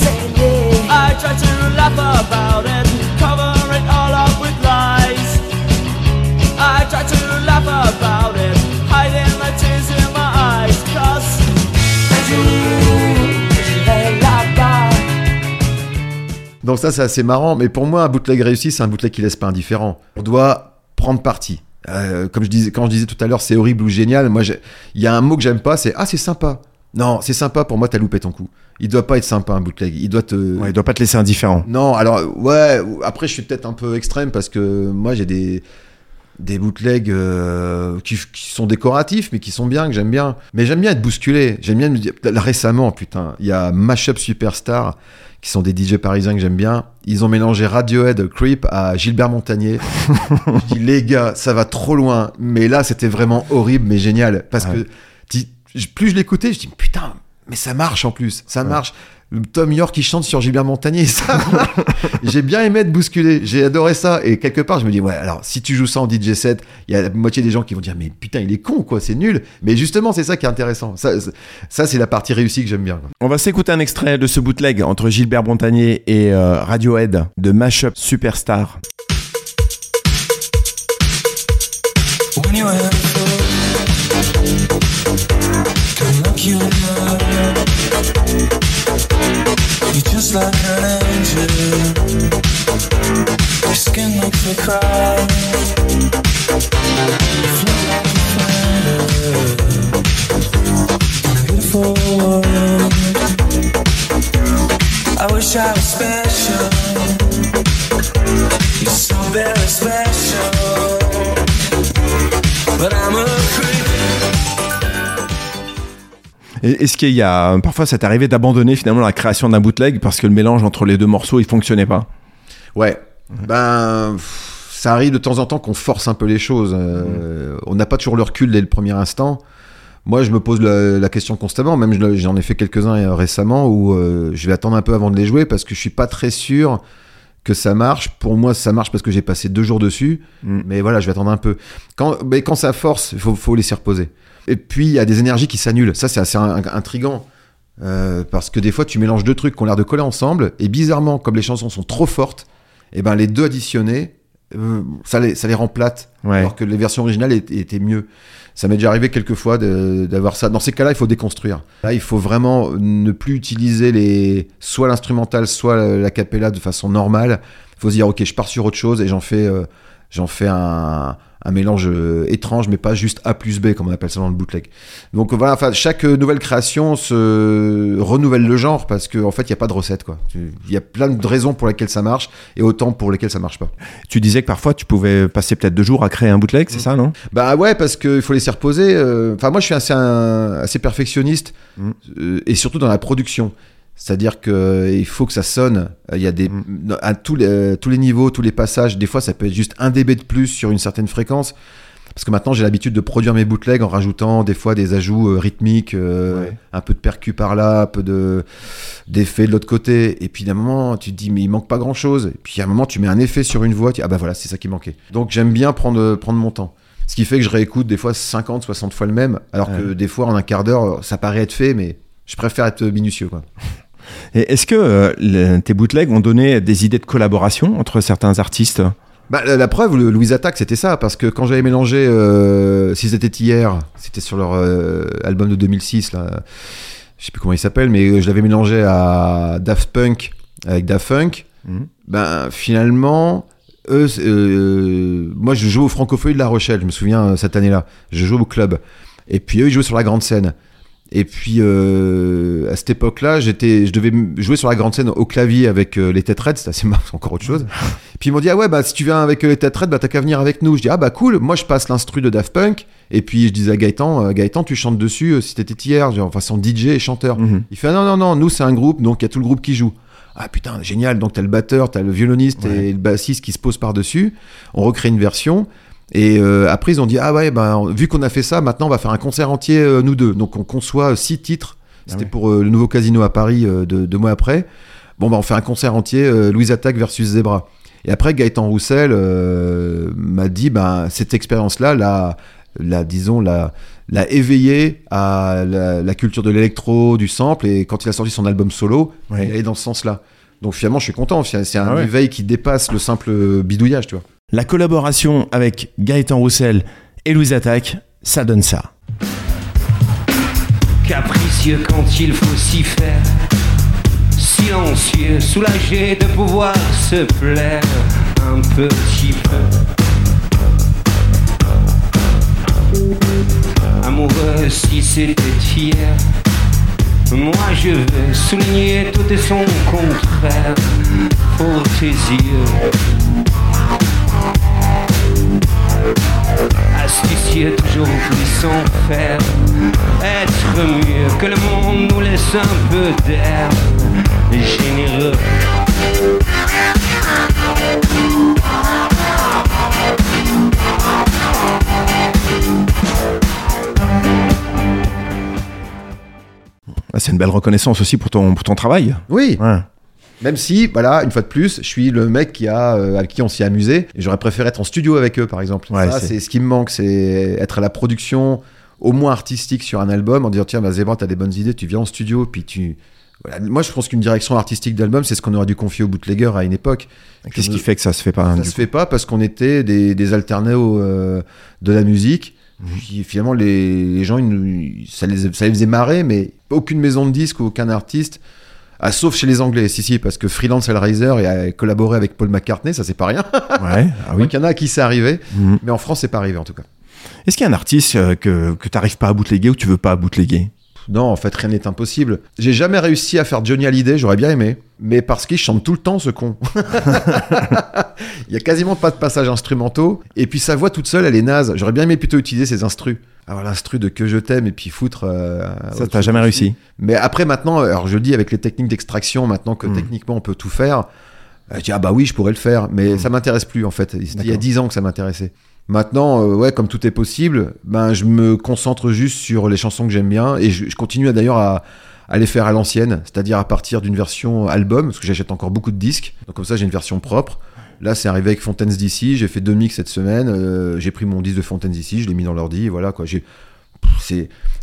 [SPEAKER 9] Saigner. I try to laugh about
[SPEAKER 6] Donc ça, c'est assez marrant. Mais pour moi, un bootleg réussi, c'est un bootleg qui laisse pas indifférent. On doit prendre parti. Euh, comme je disais, quand je disais tout à l'heure, c'est horrible ou génial. Moi, il y a un mot que j'aime pas, c'est ah, c'est sympa. Non, c'est sympa. Pour moi, t'as loupé ton coup. Il doit pas être sympa un bootleg. Il doit te.
[SPEAKER 1] Ouais, il doit pas te laisser indifférent.
[SPEAKER 6] Non, alors ouais. Après, je suis peut-être un peu extrême parce que moi, j'ai des des bootlegs euh, qui, qui sont décoratifs, mais qui sont bien, que j'aime bien. Mais j'aime bien être bousculé. J'aime bien me dire. Récemment, putain, il y a Mashup Superstar, qui sont des DJ parisiens que j'aime bien. Ils ont mélangé Radiohead Creep à Gilbert Montagnier. je dis, les gars, ça va trop loin. Mais là, c'était vraiment horrible, mais génial. Parce
[SPEAKER 1] Ouais.
[SPEAKER 6] que plus je l'écoutais, je dis, putain, mais ça marche en plus. Ça marche. Tom York qui chante sur Gilbert Montagnier, ça. J'ai bien aimé être bousculé. J'ai adoré ça. Et quelque part, je me dis, ouais, alors, si tu joues ça en DJ set, il y a la moitié des gens qui vont dire, mais putain, il est con, quoi, c'est nul. Mais justement, c'est ça qui est intéressant. Ça, c'est- ça c'est la partie réussie que j'aime bien. quoi.
[SPEAKER 1] On va s'écouter un extrait de ce bootleg entre Gilbert Montagnier et euh, Radiohead de Mashup Superstar.
[SPEAKER 7] When you You're just like an angel. Your skin makes me cry. You feel like a fighter a beautiful world. I wish I was special. You're so very special. But I'm a
[SPEAKER 1] Est-ce qu'il y a parfois ça arrivé d'abandonner finalement la création d'un bootleg parce que le mélange entre les deux morceaux il fonctionnait pas?
[SPEAKER 6] Ouais. Ben, ça arrive de temps en temps qu'on force un peu les choses. Euh, On n'a pas toujours le recul dès le premier instant. Moi, je me pose la, la question constamment. Même j'en ai fait quelques-uns euh, récemment où euh, je vais attendre un peu avant de les jouer parce que je suis pas très sûr que ça marche. Pour moi, ça marche parce que j'ai passé deux jours dessus.
[SPEAKER 1] Mm.
[SPEAKER 6] Mais voilà, je vais attendre un peu. Quand, mais quand ça force, il faut, faut laisser reposer. Et puis, il y a des énergies qui s'annulent. Ça, c'est assez in- intriguant. Euh, parce que des fois, tu mélanges deux trucs qui ont l'air de coller ensemble. Et bizarrement, comme les chansons sont trop fortes, et ben les deux additionnés, euh, ça, les, ça les rend plates.
[SPEAKER 1] Ouais.
[SPEAKER 6] Alors que les versions originales étaient, étaient mieux. Ça m'est déjà arrivé quelques fois d'avoir ça. Dans ces cas-là, il faut déconstruire. Là, il faut vraiment ne plus utiliser les, soit l'instrumental, soit la, la cappella de façon normale. Il faut se dire, ok, je pars sur autre chose et j'en fais, euh, j'en fais un, un mélange euh, étrange, mais pas juste A plus B, comme on appelle ça dans le bootleg. Donc voilà, enfin, chaque euh, nouvelle création se renouvelle le genre parce qu'en en fait, il n'y a pas de recette. quoi. Il y a plein de raisons pour lesquelles ça marche et autant pour lesquelles ça marche pas.
[SPEAKER 1] Tu disais que parfois tu pouvais passer peut-être deux jours à créer un bootleg, c'est ça non?
[SPEAKER 6] Bah ouais, parce qu'il faut laisser reposer. euh, Enfin, moi, je suis assez, un- assez perfectionniste,
[SPEAKER 1] Mm.
[SPEAKER 6] euh, et surtout dans la production. C'est-à-dire qu'il faut que ça sonne. Il y a des
[SPEAKER 1] Mm.
[SPEAKER 6] à tous les, euh, tous les niveaux, tous les passages. Des fois, ça peut être juste un dB de plus sur une certaine fréquence. Parce que maintenant, j'ai l'habitude de produire mes bootlegs en rajoutant des fois des ajouts euh, rythmiques, euh,
[SPEAKER 1] Ouais.
[SPEAKER 6] un peu de percu par là, un peu de d'effets de l'autre côté. Et puis d'un moment, tu te dis mais il manque pas grand-chose. Et puis à un moment, tu mets un effet sur une voix. Tu dis, ah bah voilà, c'est ça qui manquait. Donc j'aime bien prendre prendre mon temps. Ce qui fait que je réécoute des fois 50, 60 fois le même, alors que des fois en un quart d'heure, ça paraît être fait, mais je préfère être minutieux. Quoi.
[SPEAKER 1] Et est-ce que euh, tes bootlegs ont donné des idées de collaboration entre certains artistes?
[SPEAKER 6] Bah, la, la preuve, le Louise Attack, c'était ça, parce que quand j'avais mélangé euh, Si c'était hier, c'était sur leur euh, album de 2006, là, je sais plus comment il s'appelle, mais euh, je l'avais mélangé à Daft Punk avec Daft Punk,
[SPEAKER 1] Mhm.
[SPEAKER 6] ben finalement, eux, euh, moi je joue au Francophonie de La Rochelle, je me souviens cette année-là, je joue au club, et puis eux ils jouaient sur la grande scène. Et puis euh, à cette époque-là, j'étais, je devais jouer sur la grande scène au clavier avec euh, les Têtes Raides, c'est assez marrant, c'est encore autre chose. Puis ils m'ont dit ah ouais bah si tu viens avec euh, les Têtes Raides, bah t'as qu'à venir avec nous. Je dis ah bah cool, moi je passe l'instru de Daft Punk. Et puis je disais à Gaëtan, Gaëtan tu chantes dessus si t'étais hier, genre façon DJ et chanteur.
[SPEAKER 1] Mhm.
[SPEAKER 6] Il fait ah, non non non, nous c'est un groupe donc il y a tout le groupe qui joue. Ah putain génial, donc t'as le batteur, t'as le violoniste
[SPEAKER 1] Ouais.
[SPEAKER 6] et le bassiste qui se posent par dessus. On recrée une version. Et euh, après, ils ont dit Ah ouais, ben, vu qu'on a fait ça, maintenant on va faire un concert entier, euh, nous deux. Donc on conçoit euh, six titres. C'était
[SPEAKER 1] ouais.
[SPEAKER 6] pour euh, le nouveau casino à Paris euh, de- deux mois après. Bon, bah, on fait un concert entier, euh, Louise Attaque versus Zebra. Et après, Gaëtan Roussel euh, m'a dit ben, cette expérience-là, la, la, disons, la, l'a éveillé à la, la culture de l'électro, du sample. Et quand il a sorti son album solo,
[SPEAKER 1] Ouais.
[SPEAKER 6] il allait dans ce sens-là. Donc finalement, je suis content. C'est c'est un
[SPEAKER 1] Ah ouais.
[SPEAKER 6] éveil qui dépasse le simple bidouillage, tu vois.
[SPEAKER 1] La collaboration avec Gaëtan Roussel et Louise Attaque, ça donne ça.
[SPEAKER 10] Capricieux quand il faut s'y faire. Si silencieux, soulagé de pouvoir se plaire un petit peu. Amoureux si c'était hier, moi je veux souligner tout et son contraire pour tes yeux. Astucieux, toujours plus sans faire Être mieux que le monde nous laisse un peu d'air Généreux
[SPEAKER 1] Ah, C'est une belle reconnaissance aussi pour ton, pour ton travail.
[SPEAKER 6] Oui.
[SPEAKER 1] Ouais.
[SPEAKER 6] Même si, voilà, une fois de plus, je suis le mec qui a, euh, avec qui on s'y est amusé. Et j'aurais préféré être en studio avec eux, par exemple.
[SPEAKER 1] Ouais,
[SPEAKER 6] Ça,
[SPEAKER 1] c'est-
[SPEAKER 6] ce qui me manque, c'est être à la production, au moins artistique sur un album, en disant tiens, bah, Zébra, t'as des bonnes idées, tu viens en studio, puis tu. Voilà. Moi, je pense qu'une direction artistique d'album, c'est ce qu'on aurait dû confier au bootlegger à une époque.
[SPEAKER 1] Qu'est-ce qui fait que ça se fait pas
[SPEAKER 6] Ça
[SPEAKER 1] du
[SPEAKER 6] se
[SPEAKER 1] coup
[SPEAKER 6] fait pas parce qu'on était des, des euh, de la musique.
[SPEAKER 1] Mhm.
[SPEAKER 6] Puis finalement, les, les gens, ils ça, les, ça les faisait marrer, mais aucune maison de disques ou aucun artiste, ah, sauf chez les Anglais, si, si, parce que Freelance Hellraiser et a collaboré avec Paul McCartney, ça c'est pas rien.
[SPEAKER 1] Ouais, ah oui.
[SPEAKER 6] Donc il y en a à qui c'est arrivé,
[SPEAKER 1] Mhm.
[SPEAKER 6] mais en France, c'est pas arrivé en tout cas.
[SPEAKER 1] Est-ce qu'il y a un artiste euh, que, que tu n'arrives pas à bootleguer ou que tu veux pas à bootleguer
[SPEAKER 6] Non, en fait, rien n'est impossible. J'ai jamais réussi à faire Johnny Hallyday, j'aurais bien aimé, mais parce qu'il chante tout le temps, ce con. Il y a quasiment pas de passages instrumentaux, et puis sa voix toute seule, elle est naze. J'aurais bien aimé plutôt utiliser ses instrus. Avoir l'instru de que je t'aime et puis foutre. euh,
[SPEAKER 1] Ça, t'as jamais réussi.
[SPEAKER 6] Mais après, maintenant, alors je le dis avec les techniques d'extraction, maintenant que
[SPEAKER 1] Mm.
[SPEAKER 6] techniquement on peut tout faire, euh, je dis ah bah oui, je pourrais le faire, mais ça m'intéresse plus en fait. Il y a
[SPEAKER 1] D'accord.
[SPEAKER 6] 10 ans que ça m'intéressait. Maintenant, euh, ouais, comme tout est possible, ben je me concentre juste sur les chansons que j'aime bien et je, je continue d'ailleurs à, à les faire à l'ancienne, c'est-à-dire à partir d'une version album, parce que j'achète encore beaucoup de disques, donc comme ça j'ai une version propre. Là, c'est arrivé avec Fontaines d'ici. J'ai fait deux mix cette semaine. euh, j'ai pris mon disque de Fontaines d'ici, je l'ai mis dans l'ordi. Voilà quoi. J'ai,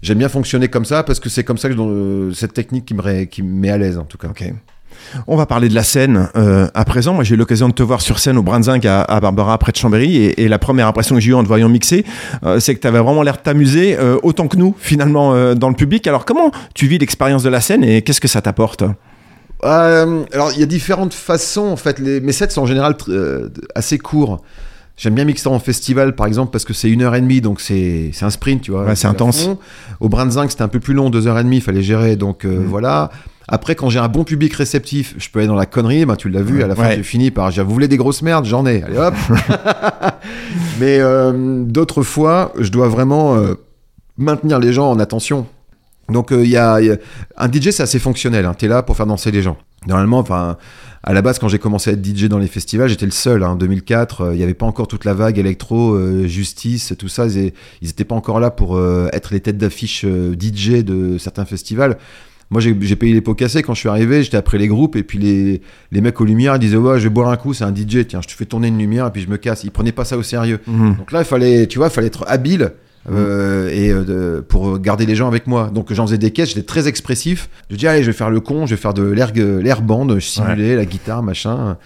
[SPEAKER 6] j'aime bien fonctionner comme ça parce que c'est comme ça que euh, cette technique qui me, met à l'aise en tout cas.
[SPEAKER 1] On va parler de la scène euh, à présent. Moi, j'ai eu l'occasion de te voir sur scène au Brunzinc à, à Barbara, près de Chambéry. Et, la première impression que j'ai eue en te voyant mixer, c'est que tu avais vraiment l'air de t'amuser autant que nous, finalement, dans le public. Alors, comment tu vis l'expérience de la scène et qu'est-ce que ça t'apporte?
[SPEAKER 6] Euh, alors, il y a différentes façons, en fait. Les, mes sets sont en général euh, assez courts. J'aime bien mixer en festival, par exemple, parce que c'est une heure et demie, donc c'est un sprint, tu vois.
[SPEAKER 1] Ouais, c'est intense.
[SPEAKER 6] Au Brandzinc, c'était un peu plus long, deux heures et demie, il fallait gérer, donc
[SPEAKER 1] Mm.
[SPEAKER 6] euh, voilà. Après, quand j'ai un bon public réceptif, je peux aller dans la connerie, ben, tu l'as vu, à la fin,
[SPEAKER 1] Ouais.
[SPEAKER 6] j'ai fini par dire, vous voulez des grosses merdes J'en ai, allez hop Mais euh, d'autres fois, je dois vraiment euh, maintenir les gens en attention. Donc euh, il y, a, il y a- un DJ c'est assez fonctionnel. Hein. T'es là pour faire danser les gens. Normalement, enfin à la base quand j'ai commencé à être DJ dans les festivals, j'étais le seul. En 2004, euh, il n'y avait pas encore toute la vague électro, euh, justice, tout ça. Ils n'étaient pas encore là pour être les têtes d'affiche DJ de certains festivals. Moi, j'ai payé les pots cassés quand je suis arrivé. J'étais après les groupes et puis les, les mecs aux lumières ils disaient ouais, je vais boire un coup, c'est un DJ. Tiens, je te fais tourner une lumière et puis je me casse. Ils prenaient pas ça au sérieux.
[SPEAKER 1] Mhm.
[SPEAKER 6] Donc là, il fallait, tu vois, il fallait être habile euh, et euh, pour garder les gens avec moi. Donc j'en faisais des caisses, j'étais très expressif. Je dis allez, je vais faire le con, je vais faire de l'air l'air band, je simulais la guitare, machin,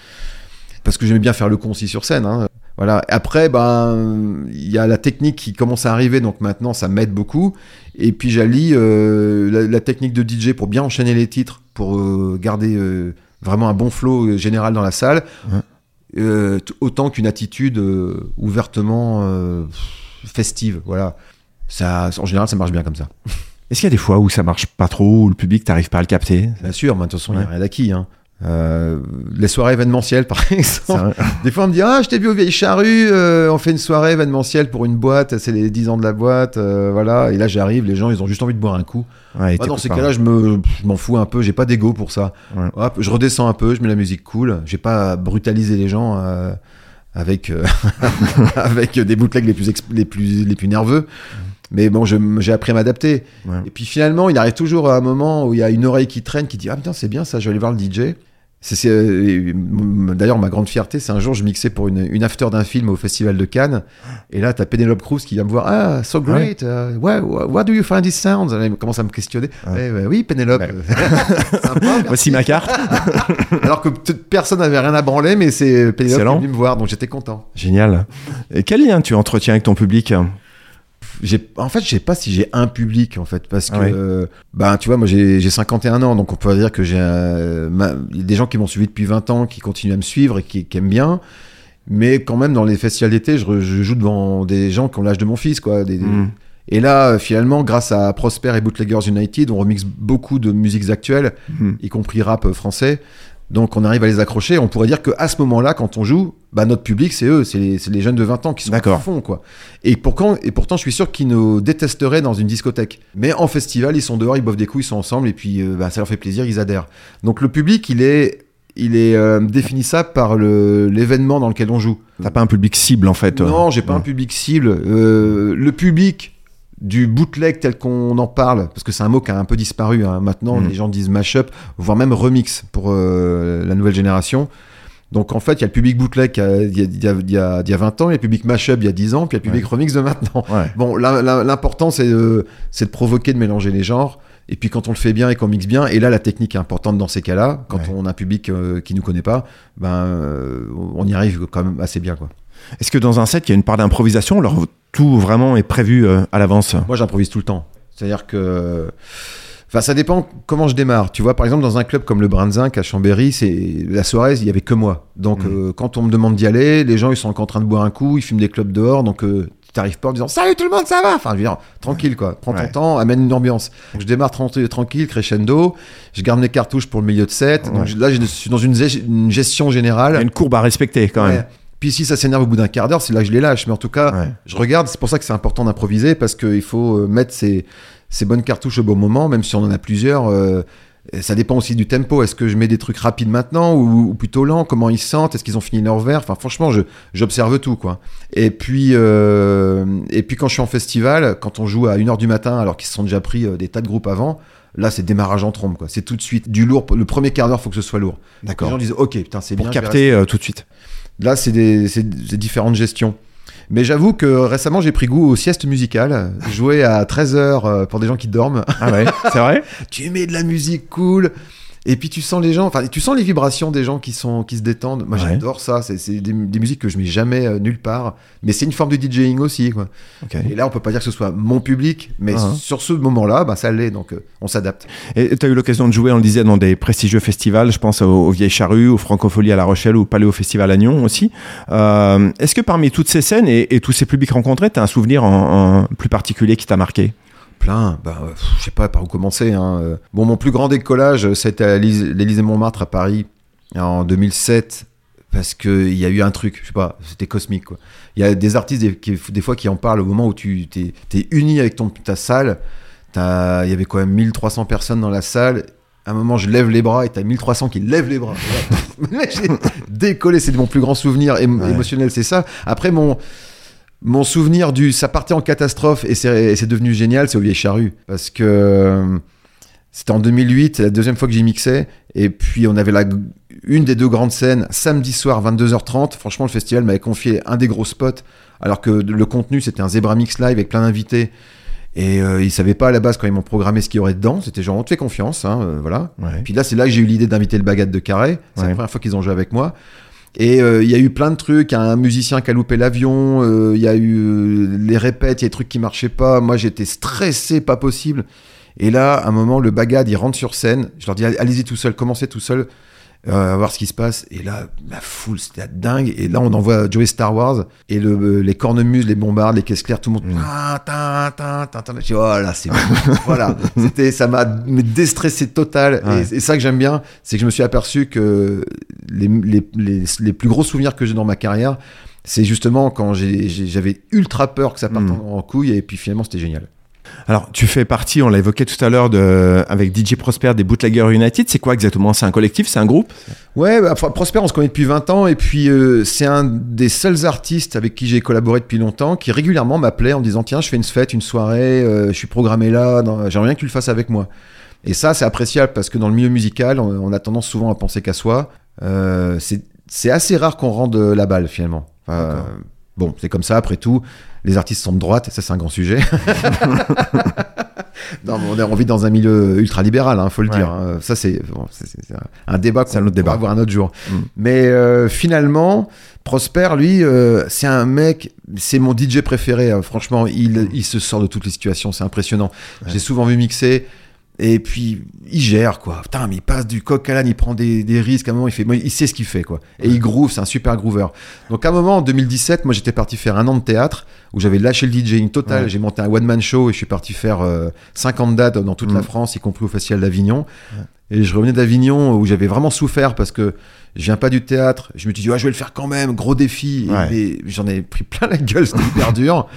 [SPEAKER 6] parce que j'aimais bien faire le con aussi sur scène. hein. Voilà. Après, ben, il y a la technique qui commence à arriver, donc maintenant ça m'aide beaucoup. Et puis j'allie euh, la, la technique de DJ pour bien enchaîner les titres, pour garder vraiment un bon flow général dans la salle,
[SPEAKER 1] Ouais.
[SPEAKER 6] autant qu'une attitude ouvertement festive. Voilà. Ça, en général, ça marche bien comme ça.
[SPEAKER 1] Est-ce qu'il y a des fois où ça marche pas trop, où le public t'arrive pas à le capter?
[SPEAKER 6] Bien sûr, mais de toute façon, il n'y a rien d'acquis. Hein. Euh, les soirées événementielles, par exemple. Des fois, on me dit Ah, je t'ai vu aux vieilles charrues, euh, on fait une soirée événementielle pour une boîte, c'est les 10 ans de la boîte, euh, voilà. Et là, j'arrive, les gens, ils ont juste envie de boire un coup.
[SPEAKER 1] Ouais,
[SPEAKER 6] Moi, dans ces cas-là, je me- je m'en fous un peu, j'ai pas d'ego pour ça.
[SPEAKER 1] Ouais.
[SPEAKER 6] Hop, je redescends un peu, je mets la musique cool, j'ai pas à brutaliser les gens euh, avec, euh, avec des bootlegs les plus, les plus, les plus nerveux. Mais bon, je- j'ai appris à m'adapter.
[SPEAKER 1] Ouais.
[SPEAKER 6] Et puis finalement, il arrive toujours à un moment où il y a une oreille qui traîne, qui dit Ah putain, c'est bien ça, je vais aller voir le DJ. Euh, D'ailleurs, ma grande fierté, c'est un jour, je mixais pour une, une after d'un film au Festival de Cannes. Et là, t'as Penelope Cruz qui vient me voir Ah, so great, uh, what do you find these sounds Elle commence à me questionner.
[SPEAKER 1] Ouais.
[SPEAKER 6] Eh ben oui, Penelope.
[SPEAKER 1] Ouais.
[SPEAKER 6] Sympa, merci.
[SPEAKER 1] Voici ma carte.
[SPEAKER 6] Alors que personne n'avait rien à branler, mais c'est Penelope qui est venue me voir, donc j'étais content.
[SPEAKER 1] Génial. Et quel lien tu entretiens avec ton public?
[SPEAKER 6] En fait je sais pas si j'ai un public en fait parce que
[SPEAKER 1] Ouais.
[SPEAKER 6] euh, ben tu vois moi j'ai j'ai 51 ans donc on peut dire que j'ai euh, des gens qui m'ont suivi depuis 20 ans qui continuent à me suivre et qui, qui aiment bien mais quand même dans les festivals d'été je, joue devant des gens qui ont l'âge de mon fils quoi des-
[SPEAKER 1] Mm.
[SPEAKER 6] et là euh, finalement grâce à Prosper et Bootleggers United on remixe beaucoup de musiques actuelles
[SPEAKER 1] Mhm.
[SPEAKER 6] y compris rap euh, français donc on arrive à les accrocher on pourrait dire que à ce moment-là quand on joue bah, notre public c'est eux c'est les, jeunes de 20 ans qui sont à fond quoi et, pourtant, et pourtant, je suis sûr qu'ils nous détesteraient dans une discothèque. Mais en festival, ils sont dehors, ils boivent des coups, ils sont ensemble, et puis euh, bah, ça leur fait plaisir, ils adhèrent. Donc le public, il est, il est euh, définissable par le- l'événement dans lequel on joue.
[SPEAKER 1] T'as pas un public cible en fait. euh.
[SPEAKER 6] Non, j'ai pas
[SPEAKER 1] Ouais.
[SPEAKER 6] un public cible. Euh, le public du bootleg tel qu'on en parle, parce que c'est un mot qui a un peu disparu hein. maintenant,
[SPEAKER 1] Mm.
[SPEAKER 6] les gens disent mashup, voire même remix pour euh, la nouvelle génération. Donc en fait, il y a le public bootleg il y y y a- il y a 20 ans, il y a le public mashup il y a 10 ans, puis il y a le public remix de maintenant.
[SPEAKER 1] Ouais.
[SPEAKER 6] Bon, l'important c'est de, de provoquer, de mélanger les genres. Et puis quand on le fait bien et qu'on mixe bien, et là la technique est importante dans ces cas-là, quand
[SPEAKER 1] Ouais.
[SPEAKER 6] on a un public euh, qui nous connaît pas, ben euh, on y arrive quand même assez bien quoi.
[SPEAKER 1] Est-ce que dans un set, il y a une part d'improvisation alors tout vraiment est prévu euh, à l'avance?
[SPEAKER 6] Moi, j'improvise tout le temps. C'est-à-dire que. Enfin, ça dépend comment je démarre. Tu vois, par exemple, dans un club comme le Brandzinc à Chambéry, c'est la soirée, il y avait que moi. Donc,
[SPEAKER 1] Mhm.
[SPEAKER 6] euh, quand on me demande d'y aller, les gens, ils sont encore en train de boire un coup, ils fument des clubs dehors, donc euh, tu t'arrives pas en disant Salut tout le monde, ça va? Enfin, je veux dire, tranquille, quoi. Prends
[SPEAKER 1] Ouais.
[SPEAKER 6] ton temps, amène une ambiance. Donc, je démarre tranquille, tranquille, crescendo. Je garde mes cartouches pour le milieu de set. Donc,
[SPEAKER 1] Ouais.
[SPEAKER 6] là, je suis dans une, gest- une gestion générale.
[SPEAKER 1] Il y a une courbe à respecter quand même.
[SPEAKER 6] Ouais. Puis si ça s'énerve au bout d'un quart d'heure, c'est là que je les lâche. Mais en tout cas,
[SPEAKER 1] Ouais.
[SPEAKER 6] je regarde. C'est pour ça que c'est important d'improviser parce qu'il faut euh, mettre ses, ses bonnes cartouches au bon moment, même si on en a plusieurs. euh, ça dépend aussi du tempo. Est-ce que je mets des trucs rapides maintenant ou, ou plutôt lents? Comment ils se sentent? Est-ce qu'ils ont fini leur verre? Enfin, franchement, j'observe tout, quoi. Et puis, euh, et puis quand je suis en festival, quand on joue à 1h du matin, alors qu'ils se sont déjà pris des tas de groupes avant, là, c'est démarrage en trombe, quoi. C'est tout de suite du lourd. Le premier quart d'heure, faut que ce soit lourd. Les
[SPEAKER 1] D'accord.
[SPEAKER 6] gens disent, ok, putain, c'est
[SPEAKER 1] Pour
[SPEAKER 6] bien. vais
[SPEAKER 1] capter euh, tout de suite.
[SPEAKER 6] Là, c'est des, différentes gestions. Mais j'avoue que récemment, j'ai pris goût aux siestes musicales. Jouer à 13h pour des gens qui dorment.
[SPEAKER 1] Ah ouais, c'est vrai?
[SPEAKER 6] Tu mets de la musique cool. Et puis tu sens les gens, enfin tu sens les vibrations des gens qui sont qui se détendent. Moi
[SPEAKER 1] Ouais.
[SPEAKER 6] j'adore ça. C'est des, des musiques que je mets jamais euh, nulle part. Mais c'est une forme de DJing aussi, quoi. Et là, on peut pas dire que ce soit mon public, mais
[SPEAKER 1] Ah.
[SPEAKER 6] sur ce moment-là, bah, ça l'est. Donc euh, on s'adapte.
[SPEAKER 1] Et tu as eu l'occasion de jouer, on le disait, dans des prestigieux festivals, je pense aux, aux Vieilles Charrues, aux Francophonie à La Rochelle ou au Paléo Festival à Nyon aussi. Euh, Est-ce que parmi toutes ces scènes et, et tous ces publics rencontrés, tu as un souvenir en, en plus particulier qui t'a marqué?
[SPEAKER 6] Plein, bah, euh, je sais pas par où commencer. hein. Euh, Bon, mon plus grand décollage, c'était à l'Élysée Montmartre à Paris en 2007 parce qu'il y a eu un truc, je sais pas, c'était cosmique quoi. Il y a des artistes des, qui- des fois qui en parlent au moment où tu t'es es uni avec ton, ta salle. Il y avait quand même 1300 personnes dans la salle. À un moment, je lève les bras et t'as 1300 qui lèvent les bras. J'ai décollé, c'est mon plus grand souvenir émo-
[SPEAKER 1] Ouais.
[SPEAKER 6] émotionnel, c'est ça. Après, mon, mon souvenir du ça partait en catastrophe et c'est devenu génial, c'est au Vieille Charrue. Parce que euh, c'était en 2008, c'est la deuxième fois que j'y mixais. Et puis on avait la, une des deux grandes scènes, samedi soir, 22h30. Franchement, le festival m'avait confié un des gros spots, alors que le contenu, c'était un Zebra Mix Live avec plein d'invités. Et euh, ils savaient pas à la base quand ils m'ont programmé ce qu'il y aurait dedans. C'était genre, on te fait confiance, hein, euh, voilà.
[SPEAKER 1] Ouais.
[SPEAKER 6] Puis là, c'est là que j'ai eu l'idée d'inviter le Bagat de Carré. C'est
[SPEAKER 1] Ouais.
[SPEAKER 6] la première fois qu'ils ont joué avec moi. Et euh, il y a eu plein de trucs. Un musicien qui a loupé l'avion. euh, Il y a eu euh, les répètes. Il y a des trucs qui marchaient pas. Moi, j'étais stressé, pas possible. Et là, à un moment, le Bagad, il rentre sur scène. Je leur dis, allez-y tout seul, commencez tout seul. Euh, voir ce qui se passe. Et là, la foule, c'était dingue. Et là, on envoie Joey Star Wars et le, euh, les cornemuses, les bombardes, les caisses claires, tout le monde. Tin. Je dis, oh là, c'est bon. voilà. C'était, ça m'a déstressé total.
[SPEAKER 1] Ouais.
[SPEAKER 6] Et, et ça que j'aime bien, c'est que je me suis aperçu que les, les, les, les plus gros souvenirs que j'ai dans ma carrière, c'est justement quand j'avais ultra peur que ça parte
[SPEAKER 1] Mm.
[SPEAKER 6] en, en couille. Et puis finalement, c'était génial.
[SPEAKER 1] Alors, tu fais partie, on l'a évoqué tout à l'heure, de- avec DJ Prosper des Bootlegger United. C'est quoi exactement? C'est un collectif? C'est un groupe?
[SPEAKER 6] Ouais, bah, Prosper, on se connaît depuis 20 ans, et puis euh, c'est un des seuls artistes avec qui j'ai collaboré depuis longtemps qui régulièrement m'appelait en me disant Tiens, je fais une fête, une soirée, euh, je suis programmé là, dans- j'aimerais bien que tu le fasses avec moi. Et ça, c'est appréciable parce que dans le milieu musical, on, on a tendance souvent à penser qu'à soi. Euh, c'est assez rare qu'on rende la balle finalement. Enfin. Bon, c'est comme ça, après tout. Les artistes sont de droite, ça c'est un grand sujet. non, mais on, est, on vit dans un milieu ultra-libéral, il faut le
[SPEAKER 1] Ouais.
[SPEAKER 6] dire. hein. Ça, c'est bon, un- débat
[SPEAKER 1] C'est un
[SPEAKER 6] qu'on
[SPEAKER 1] autre débat.
[SPEAKER 6] pourra avoir un autre jour.
[SPEAKER 1] Mm.
[SPEAKER 6] Mais euh, finalement, Prosper, lui, euh, c'est un mec, c'est mon DJ préféré. hein. Franchement, il, il se sort de toutes les situations, c'est impressionnant. J'ai souvent vu mixer. Et puis, il gère, quoi. Putain, mais il passe du coq à l'âne, il prend des, des risques. À un moment, il, fait, il sait ce qu'il fait, quoi. Et il groove, c'est un super groover. Donc, à un moment, en 2017, moi, j'étais parti faire un an de théâtre où j'avais lâché le DJing total.
[SPEAKER 1] Ouais.
[SPEAKER 6] J'ai monté un one-man show et je suis parti faire euh, 50 dates dans toute
[SPEAKER 1] Mm.
[SPEAKER 6] la France, y compris au Festival d'Avignon. Et je revenais d'Avignon où j'avais vraiment souffert parce que je viens pas du théâtre. Je me suis dit, ouais, je vais le faire quand même, gros défi. Et-
[SPEAKER 1] Ouais.
[SPEAKER 6] j'en ai pris plein la gueule, c'était hyper dur.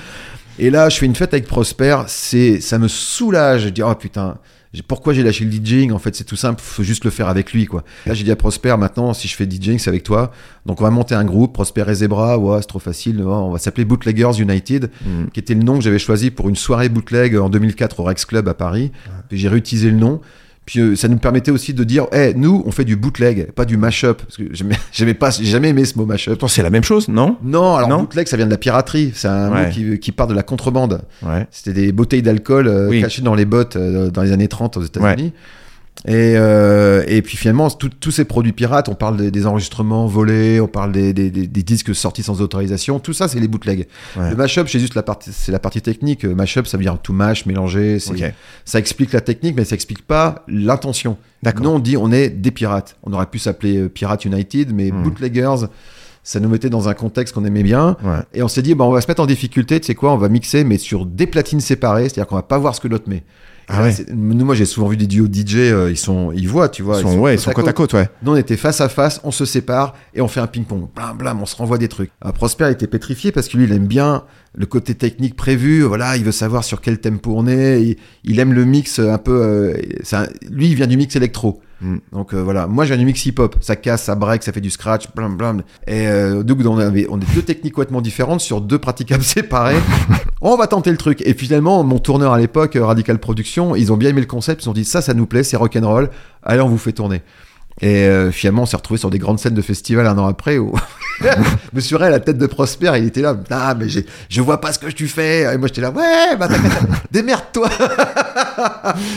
[SPEAKER 6] Et là, je fais une fête avec Prosper, c'est, ça me soulage. Je dis, oh putain, pourquoi j'ai lâché le DJing En fait, c'est tout simple, faut juste le faire avec lui, quoi. Là, j'ai dit à Prosper, maintenant, si je fais DJing, c'est avec toi. Donc, on va monter un groupe, Prosper et Zebra, ouais, c'est trop facile. On va s'appeler Bootleggers United,
[SPEAKER 1] Mm.
[SPEAKER 6] qui était le nom que j'avais choisi pour une soirée bootleg en 2004 au Rex Club à Paris. Puis j'ai réutilisé le nom. Puis euh, ça nous permettait aussi de dire, hey, nous, on fait du bootleg, pas du mashup. Parce que j'aimais, pas, j'ai jamais aimé ce mot mashup.
[SPEAKER 1] C'est la même chose, non?
[SPEAKER 6] Non, alors
[SPEAKER 1] Non?
[SPEAKER 6] bootleg, ça vient de la piraterie. C'est un
[SPEAKER 1] Ouais.
[SPEAKER 6] mot qui, qui part de la contrebande.
[SPEAKER 1] Ouais.
[SPEAKER 6] C'était des bouteilles d'alcool euh,
[SPEAKER 1] Oui.
[SPEAKER 6] cachées dans les bottes euh, dans les années 30 aux États-Unis. Et, euh, et puis finalement, tous ces produits pirates, on parle des, des enregistrements volés, on parle des, des- des- des disques sortis sans autorisation, tout ça, c'est les bootlegs.
[SPEAKER 1] Ouais.
[SPEAKER 6] Le mashup, c'est juste la partie, c'est la partie technique. Euh, Mashup, ça veut dire tout mash, mélanger. Ça explique la technique, mais ça explique pas l'intention. Nous, on dit on est des pirates. On aurait pu s'appeler euh, Pirate United, mais
[SPEAKER 1] Hmm.
[SPEAKER 6] bootleggers, ça nous mettait dans un contexte qu'on aimait bien.
[SPEAKER 1] Ouais.
[SPEAKER 6] Et on s'est dit, bah, on va se mettre en difficulté, tu sais quoi, on va mixer, mais sur des platines séparées, c'est-à-dire qu'on va pas voir ce que l'autre met.
[SPEAKER 1] Ah ouais.
[SPEAKER 6] Nous, moi, j'ai souvent vu des duos DJ, euh, ils sont, ils voient, tu vois.
[SPEAKER 1] Ils sont, ouais, ils sont côte à côte, ouais.
[SPEAKER 6] Nous, on était face à face, on se sépare et on fait un ping-pong. Blam, blam, on se renvoie des trucs. Euh, Prosper était pétrifié parce que lui, il aime bien le côté technique prévu. Voilà, il veut savoir sur quel tempo on est. Il, il aime le mix un peu. euh, un- lui, il vient du mix électro.
[SPEAKER 1] Mm.
[SPEAKER 6] Donc euh, voilà, moi j'ai du mix hip-hop, ça casse, ça break, ça fait du scratch, blam blam. Et euh, donc on avait, on est deux techniques complètement différentes sur deux praticables séparés. on va tenter le truc. Et finalement, mon tourneur à l'époque, euh, Radical Production, ils ont bien aimé le concept, ils se sont dit ça, ça nous plaît, c'est rock'n'roll. Allez, on vous fait tourner. Et euh, finalement, on s'est retrouvé sur des grandes scènes de festival un an après où Monsieur Ray, la tête de Prosper, il était là. Ah, mais je vois pas ce que tu fais. Et moi, j'étais là. Ouais, bah, démerde-toi.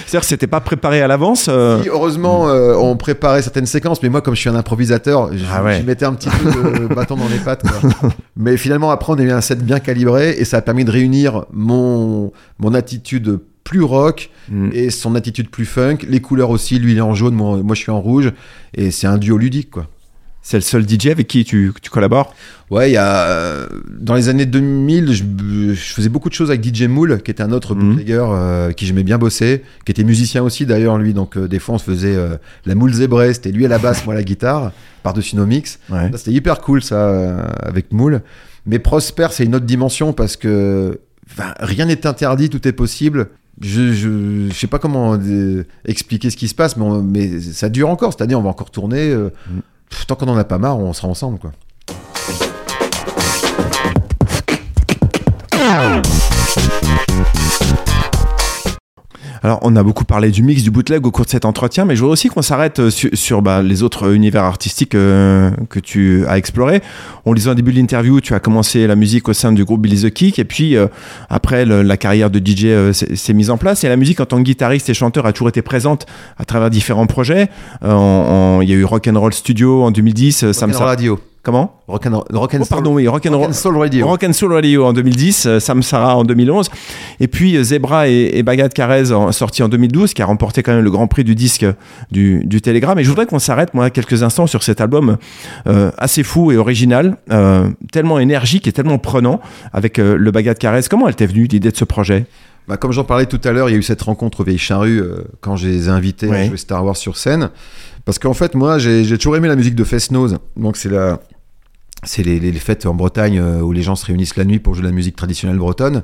[SPEAKER 1] C'est-à-dire que c'était pas préparé à l'avance. euh,
[SPEAKER 6] heureusement, euh, on préparait certaines séquences, mais moi, comme je suis un improvisateur, je,
[SPEAKER 1] Ah ouais.
[SPEAKER 6] mettais un petit peu de bâton dans les pattes. quoi. mais finalement, après, on a eu un set bien calibré et ça a permis de réunir mon, mon attitude plus rock
[SPEAKER 1] Mm.
[SPEAKER 6] et son attitude plus funk. Les couleurs aussi, lui, il est en jaune, moi, moi je suis en rouge. Et c'est un duo ludique, quoi.
[SPEAKER 1] C'est le seul DJ avec qui tu, tu collabores?
[SPEAKER 6] Ouais, il y a euh, dans les années 2000, je, je faisais beaucoup de choses avec DJ Moule, qui était un autre
[SPEAKER 1] Mhm.
[SPEAKER 6] bootlegger euh, qui j'aimais bien bosser, qui était musicien aussi d'ailleurs lui. Donc euh, des fois on se faisait la Moule Zébré, c'était lui à la basse, moi à la guitare, par-dessus nos mix.
[SPEAKER 1] Ouais.
[SPEAKER 6] C'était hyper cool ça avec Moule. Mais Prosper, c'est une autre dimension parce que rien n'est interdit, tout est possible. Je, je, sais pas comment euh, expliquer ce qui se passe, mais, ça dure encore. C'est-à-dire, on va encore tourner. euh, tant qu'on en a pas marre, on sera ensemble, quoi.
[SPEAKER 1] Alors, on a beaucoup parlé du mix, du bootleg au cours de cet entretien, mais je voudrais aussi qu'on s'arrête euh, sur, sur, bah, les autres univers artistiques euh, que tu as explorés. On le disait en début de l'interview, tu as commencé la musique au sein du groupe Billy the Kick, et puis euh, après, le- la carrière de DJ euh, s'est mise en place, et la musique en tant que guitariste et chanteur a toujours été présente à travers différents projets. Euh, Il y a eu Rock and Roll Studio en 2010, euh, Sam
[SPEAKER 6] Radio.
[SPEAKER 1] Comment
[SPEAKER 6] Rock and, rock and
[SPEAKER 1] Oh,
[SPEAKER 6] Soul-
[SPEAKER 1] pardon, oui, Rock and.
[SPEAKER 6] Rock and Soul Radio.
[SPEAKER 1] Rock and Soul Radio en 2010, euh, Sam Sarah en 2011, et puis euh, Zebra et, et Bagad Carez en, sorti en 2012, qui a remporté quand même le grand prix du disque du, du Télégramme. Et je voudrais qu'on s'arrête, moi, quelques instants sur cet album euh, assez fou et original, euh, tellement énergique et tellement prenant, avec euh, le Bagad Carez. Comment elle t'est venue l'idée de ce projet?
[SPEAKER 6] Bah, comme j'en parlais tout à l'heure, il y a eu cette rencontre au Vieille Charrue euh, quand je les ai invités à
[SPEAKER 1] Ouais.
[SPEAKER 6] jouer Star Wars sur scène. Parce qu'en fait, moi, j'ai toujours aimé la musique de Fest-Noz. Donc, c'est la. C'est les, les- les fêtes en Bretagne euh, où les gens se réunissent la nuit pour jouer de la musique traditionnelle bretonne.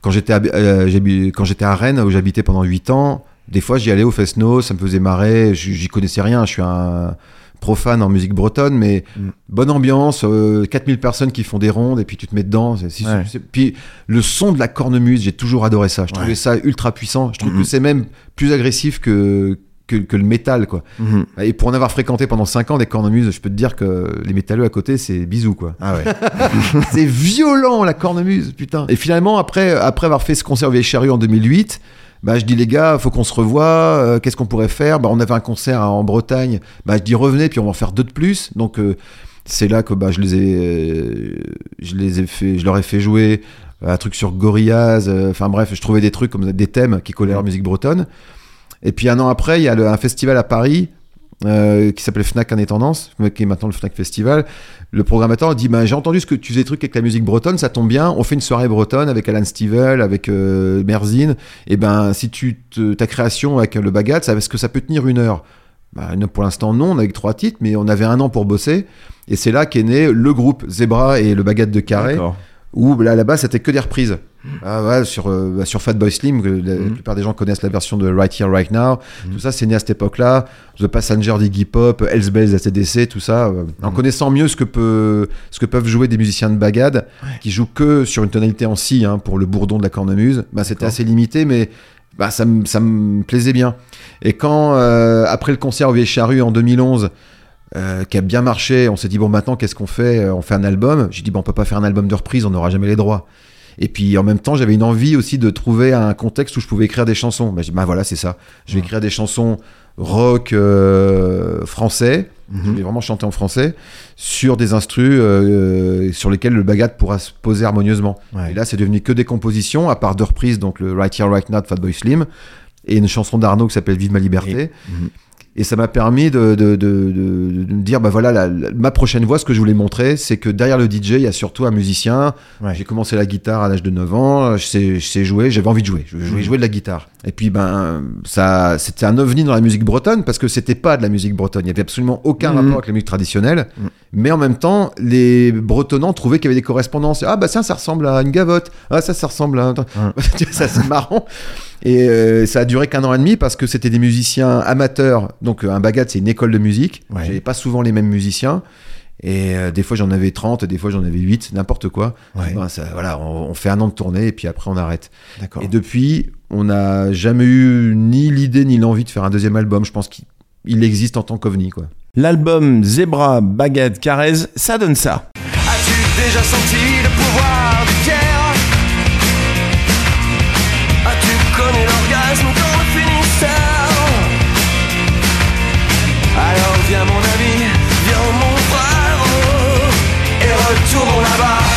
[SPEAKER 6] Quand j'étais à, euh, j'habi- quand j'étais à Rennes, où j'habitais pendant 8 ans, des fois j'y allais au Fest-Noz, ça me faisait marrer, j'y connaissais rien, je suis un profane en musique bretonne, mais
[SPEAKER 1] Mm.
[SPEAKER 6] bonne ambiance, euh, 4000 personnes qui font des rondes et puis tu te mets dedans. c'est-
[SPEAKER 1] Ouais.
[SPEAKER 6] Puis le son de la cornemuse, j'ai toujours adoré ça. Je trouvais ça ultra puissant. Je trouve que c'est même plus agressif que que, que le métal, quoi.
[SPEAKER 1] Mhm.
[SPEAKER 6] Et pour en avoir fréquenté pendant 5 ans des cornemuses, je peux te dire que les métalleux à côté, c'est bisous, quoi.
[SPEAKER 1] Ah ouais.
[SPEAKER 6] c'est violent, la cornemuse, putain. Et finalement, après, après avoir fait ce concert au Vieille Charrue en 2008, bah, je dis les gars, faut qu'on se revoie. euh, Qu'est-ce qu'on pourrait faire? Bah, On avait un concert en Bretagne. Bah, je dis revenez, puis on va en faire deux de plus. Donc euh, c'est là que bah, je les ai, euh, je les ai fait, je leur ai fait jouer un truc sur Gorillaz. Enfin bref, je trouvais des trucs comme des thèmes qui collaient à la musique bretonne. Et puis un an après, il y a un festival à Paris euh, qui s'appelait Fnac en tendance, qui est maintenant le Fnac Festival. Le programmateur dit bah, J'ai entendu ce que tu faisais des trucs avec la musique bretonne, ça tombe bien. On fait une soirée bretonne avec Alan Stivell, avec euh, Merzine. Et ben, si tu te- ta création avec le bagat, est-ce que ça peut tenir une heure? Non, Pour l'instant, non, on avait trois titres, mais on avait un an pour bosser. Et c'est là qu'est né le groupe Zebra et le bagat de Carré. Où là là-bas c'était que des reprises. Ah ouais, sur, euh, bah, sur Fatboy Slim, que la, la plupart des gens connaissent la version de Right Here, Right Now. Tout ça, c'est né à cette époque-là. The Passenger d'Iggy Pop, Hells Bells ACDC, tout ça. euh, En connaissant mieux ce que, peut, ce que peuvent jouer des musiciens de bagad, qui jouent que sur une tonalité en si, hein, pour le bourdon de la cornemuse, bah, c'était assez limité, mais bah, ça, me- ça plaisait bien. Et quand, euh, après le concert au Vieille Charrue en 2011, euh, qui a bien marché. On s'est dit, bon, maintenant, qu'est-ce qu'on fait Euh, On fait un album? J'ai dit, bon, on peut pas faire un album de reprise, on n'aura jamais les droits. Et puis, en même temps, j'avais une envie aussi de trouver un contexte où je pouvais écrire des chansons. J'ai dit, bah voilà, c'est ça. Je vais écrire des chansons rock euh, français. Je vais vraiment chanter en français sur des instrus euh, sur lesquels le bagat pourra se poser harmonieusement.
[SPEAKER 1] Ouais.
[SPEAKER 6] Et là, c'est devenu que des compositions, à part deux reprises, donc le Right Here, Right Now de Fatboy Slim, et une chanson d'Arnaud qui s'appelle Vive ma liberté. Et ça m'a permis de, de, de, me dire, bah voilà, la- la- ma prochaine voix, ce que je voulais montrer, c'est que derrière le DJ, il y a surtout un musicien.
[SPEAKER 1] Ouais.
[SPEAKER 6] J'ai commencé la guitare à l'âge de 9 ans, je sais, je sais jouer, j'avais envie de jouer, je voulais jouer de la guitare. Et puis, ben, ça, c'était un ovni dans la musique bretonne, parce que c'était pas de la musique bretonne, il y avait absolument aucun rapport avec la musique traditionnelle. Mais en même temps, les bretonnants trouvaient qu'il y avait des correspondances. Ah bah ça, ça ressemble à une gavotte. Ah ça, ça ressemble à... Ça c'est marrant. Et euh, ça a duré qu'un an et demi parce que c'était des musiciens amateurs. Donc euh, un bagat, c'est une école de musique.
[SPEAKER 1] Ouais.
[SPEAKER 6] J'avais pas souvent les mêmes musiciens. Et euh, des fois j'en avais 30, des fois j'en avais 8, n'importe quoi.
[SPEAKER 1] Ouais.
[SPEAKER 6] Ben, ça, voilà, on, on fait un an de tournée et puis après on arrête. Et depuis, on n'a jamais eu ni l'idée ni l'envie de faire un deuxième album. Je pense qu'il il existe en tant qu'ovni. quoi.
[SPEAKER 1] L'album Zebra, Baguette, Carrez, ça donne ça.
[SPEAKER 5] As-tu déjà senti le pouvoir du l'orgasme dans le finisseur Alors viens mon ami, viens mon oh, Et retournons là-bas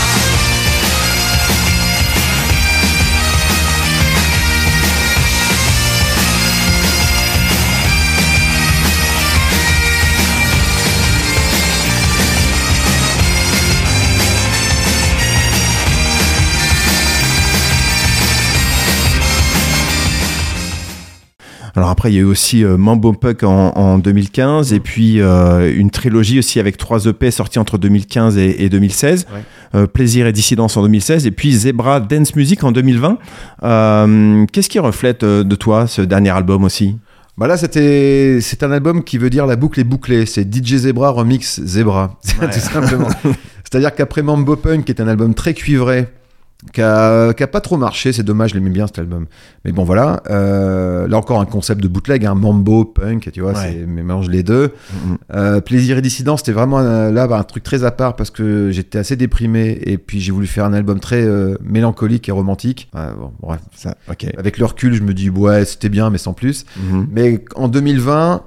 [SPEAKER 1] Alors après, il y a eu aussi euh, Mambo Puck en, en 2015 et puis euh, une trilogie aussi avec trois EP sortis entre 2015 et, et 2016.
[SPEAKER 6] Ouais.
[SPEAKER 1] Euh, Plaisir et Dissidence en 2016 et puis Zebra Dance Music en 2020. Euh, Qu'est-ce qui reflète de toi ce dernier album aussi?
[SPEAKER 6] Bah là, c'était, c'est un album qui veut dire la boucle est bouclée. C'est DJ Zebra remix Zebra, tout simplement. C'est-à-dire qu'après Mambo Punk, qui est un album très cuivré, qui a, a pas trop marché, c'est dommage, je l'aimais bien cet album. Mais bon, voilà. Euh, là encore, un concept de bootleg, un Mambo Punk, tu vois,
[SPEAKER 1] Ouais.
[SPEAKER 6] c'est mais mélange les deux. Euh, Plaisir et Dissident, c'était vraiment un- là bah, un truc très à part parce que j'étais assez déprimé et puis j'ai voulu faire un album très euh, mélancolique et romantique. Ouais, bon, bref.
[SPEAKER 1] Ça.
[SPEAKER 6] Avec le recul, je me dis, ouais, c'était bien, mais sans plus.
[SPEAKER 1] Mhm.
[SPEAKER 6] Mais en 2020,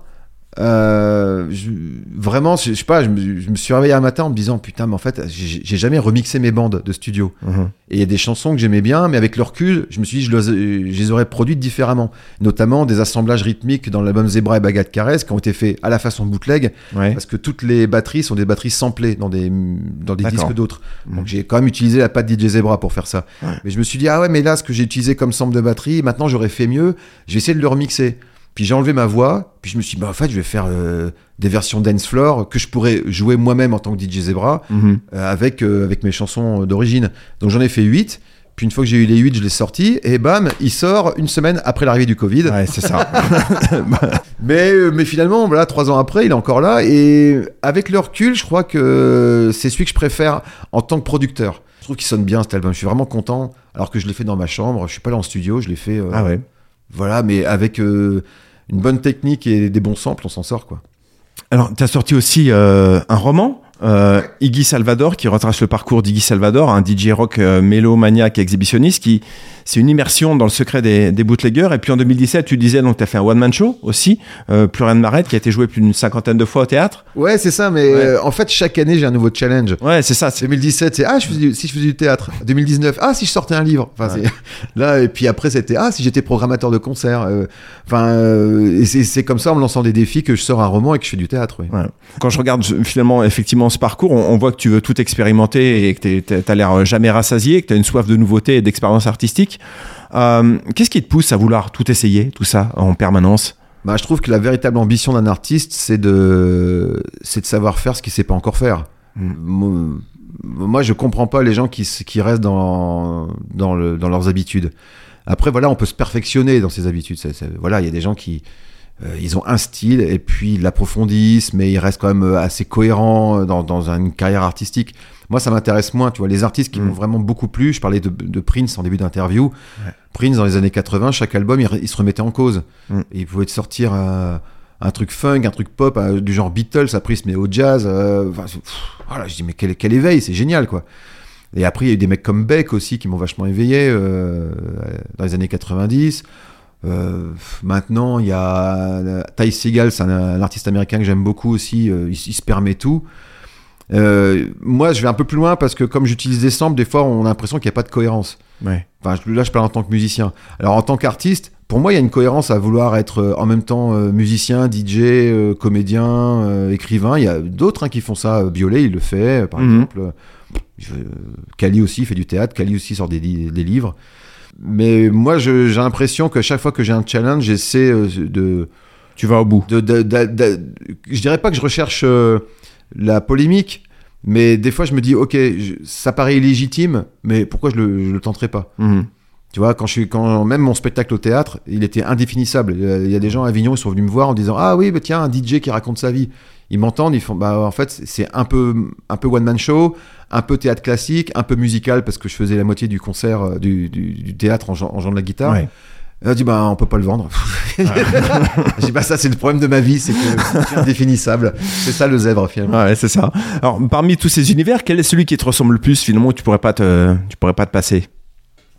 [SPEAKER 6] euh, je- vraiment, je, je sais pas, je me, je me suis réveillé un matin en me disant, putain, mais en fait, j'ai j'ai jamais remixé mes bandes de studio.
[SPEAKER 1] Mhm.
[SPEAKER 6] Et il y a des chansons que j'aimais bien, mais avec le recul, je me suis dit, je, les- je les aurais produites différemment. Notamment des assemblages rythmiques dans l'album Zebra et Bagat Caresse qui ont été faits à la façon bootleg,
[SPEAKER 1] Ouais.
[SPEAKER 6] parce que toutes les batteries sont des batteries samplées dans des, dans des disques d'autres.
[SPEAKER 1] Mhm.
[SPEAKER 6] Donc j'ai quand même utilisé la patte DJ Zebra pour faire ça. Mais je me suis dit, ah ouais, mais là, ce que j'ai utilisé comme sample de batterie, maintenant j'aurais fait mieux, je vais essayer de le remixer. Puis j'ai enlevé ma voix, puis je me suis dit, bah en fait, je vais faire euh, des versions dance floor que je pourrais jouer moi-même en tant que DJ Zebra
[SPEAKER 1] Mhm.
[SPEAKER 6] euh, avec, euh, avec mes chansons d'origine. Donc j'en ai fait 8. Puis une fois que j'ai eu les 8, je l'ai sorti. Et bam, il sort une semaine après l'arrivée du Covid.
[SPEAKER 1] Ouais, c'est ça.
[SPEAKER 6] Mais, euh, mais finalement, voilà, trois ans après, il est encore là. Et avec le recul, je crois que c'est celui que je préfère en tant que producteur. Je trouve qu'il sonne bien cet album. Je suis vraiment content. Alors que je l'ai fait dans ma chambre. Je suis pas là en studio. Je l'ai fait. euh,
[SPEAKER 1] ah ouais.
[SPEAKER 6] Voilà, mais avec. euh, une bonne technique et des bons samples, on s'en sort quoi.
[SPEAKER 1] Alors, tu as sorti aussi euh, un roman, euh, Iggy Salvador, qui retrace le parcours d'Iggy Salvador, un DJ rock euh, mélomaniaque et exhibitionniste, qui c'est une immersion dans le secret des, des bootleggers. Et puis en 2017, tu disais, donc tu as fait un one-man show aussi, euh, Plus rien m'arrête, qui a été joué plus d'une cinquantaine de fois au théâtre.
[SPEAKER 6] Ouais, c'est ça, mais
[SPEAKER 1] Ouais.
[SPEAKER 6] euh, en fait, chaque année, j'ai un nouveau challenge.
[SPEAKER 1] Ouais, c'est ça. c'est-
[SPEAKER 6] 2017, c'est ah, je du- si je faisais du théâtre. 2019, ah, si je sortais un livre. Enfin,
[SPEAKER 1] Ouais.
[SPEAKER 6] c'est- là, et puis après, c'était ah, si j'étais programmateur de concert. Euh, Enfin, et c'est c'est comme ça, en me lançant des défis, que je sors un roman et que je fais du théâtre. Oui.
[SPEAKER 1] Ouais. Quand je regarde je- finalement effectivement ce parcours, on, on voit que tu veux tout expérimenter et que tu as l'air euh, jamais rassasié, que tu as une soif de nouveauté et d'expérience artistique. Euh, Qu'est-ce qui te pousse à vouloir tout essayer, tout ça, en permanence?
[SPEAKER 6] Bah, je trouve que la véritable ambition d'un artiste, c'est de, de savoir faire ce qu'il sait pas encore faire.
[SPEAKER 1] Mm.
[SPEAKER 6] Moi, je comprends pas les gens qui, qui restent dans, dans, le, dans leurs habitudes. Après, voilà, on peut se perfectionner dans ses habitudes. Voilà, il y a des gens qui, ils ont un style et puis ils l'approfondissent, mais ils restent quand même euh, assez cohérents euh, dans, dans une carrière artistique. Moi, ça m'intéresse moins. Tu vois, les artistes qui
[SPEAKER 1] Mm.
[SPEAKER 6] m'ont vraiment beaucoup plu. Je parlais de, de Prince en début d'interview. Prince, dans les années 80, chaque album, il, se remettait en cause.
[SPEAKER 1] Mm.
[SPEAKER 6] Et il pouvait te sortir euh, un truc funk, un truc pop, euh, du genre Beatles. Après, il se met au jazz. euh, enfin, pff, voilà, je dis, mais quel, quel éveil, c'est génial, quoi. Et après, il y a eu des mecs comme Beck aussi qui m'ont vachement éveillé euh, dans les années 90. Euh, maintenant, il y a euh, Ty Seagal, c'est un, un artiste américain que j'aime beaucoup aussi. euh, il, il se permet tout. Euh, moi, je vais un peu plus loin parce que comme j'utilise des samples, des fois, on a l'impression qu'il n'y a pas de cohérence.
[SPEAKER 1] Ouais.
[SPEAKER 6] Enfin, là, je parle en tant que musicien. Alors, en tant qu'artiste, pour moi, il y a une cohérence à vouloir être en même temps musicien, DJ, comédien, écrivain. Il y a d'autres hein, qui font ça. Biolay, il le fait, par
[SPEAKER 1] Mhm.
[SPEAKER 6] exemple. Kali aussi fait du théâtre. Kali aussi sort des livres. Mais moi, j'ai l'impression que chaque fois que j'ai un challenge, j'essaie euh, de,
[SPEAKER 1] Tu vas au bout.
[SPEAKER 6] de, de- je dirais pas que je recherche euh, la polémique, mais des fois je me dis, ok, je- ça paraît illégitime, mais pourquoi je le, je le tenterai pas?
[SPEAKER 1] Mhm.
[SPEAKER 6] Tu vois, quand je suis, quand même mon spectacle au théâtre, il était indéfinissable. Il y a- des gens à Avignon, ils sont venus me voir en disant, ah oui, bah tiens, un DJ qui raconte sa vie. Ils m'entendent, ils font, bah en fait, c'est un peu, un peu one man show, un peu théâtre classique, un peu musical parce que je faisais la moitié du concert, euh, du, du- du théâtre en, jouant- en jouant de la guitare.
[SPEAKER 1] Ouais.
[SPEAKER 6] Elle a dit bah on peut pas le vendre. J'ai dit bah ça c'est le problème de ma vie, c'est que c'est indéfinissable. C'est ça le zèbre finalement.
[SPEAKER 1] Ouais, c'est ça. Alors, parmi tous ces univers, quel est celui qui te ressemble le plus finalement où tu pourrais pas te, tu pourrais pas te passer?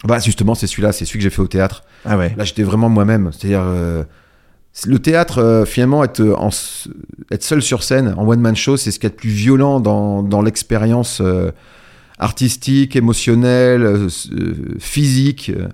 [SPEAKER 6] Bah justement c'est celui-là, c'est celui que j'ai fait au théâtre.
[SPEAKER 1] Ah ouais.
[SPEAKER 6] Là j'étais vraiment moi-même. C'est-à-dire euh, le théâtre euh, finalement être, en s- être seul sur scène en one man show, c'est ce qu'il y a de plus violent dans, dans l'expérience euh, artistique, émotionnelle, euh, euh, physique. euh,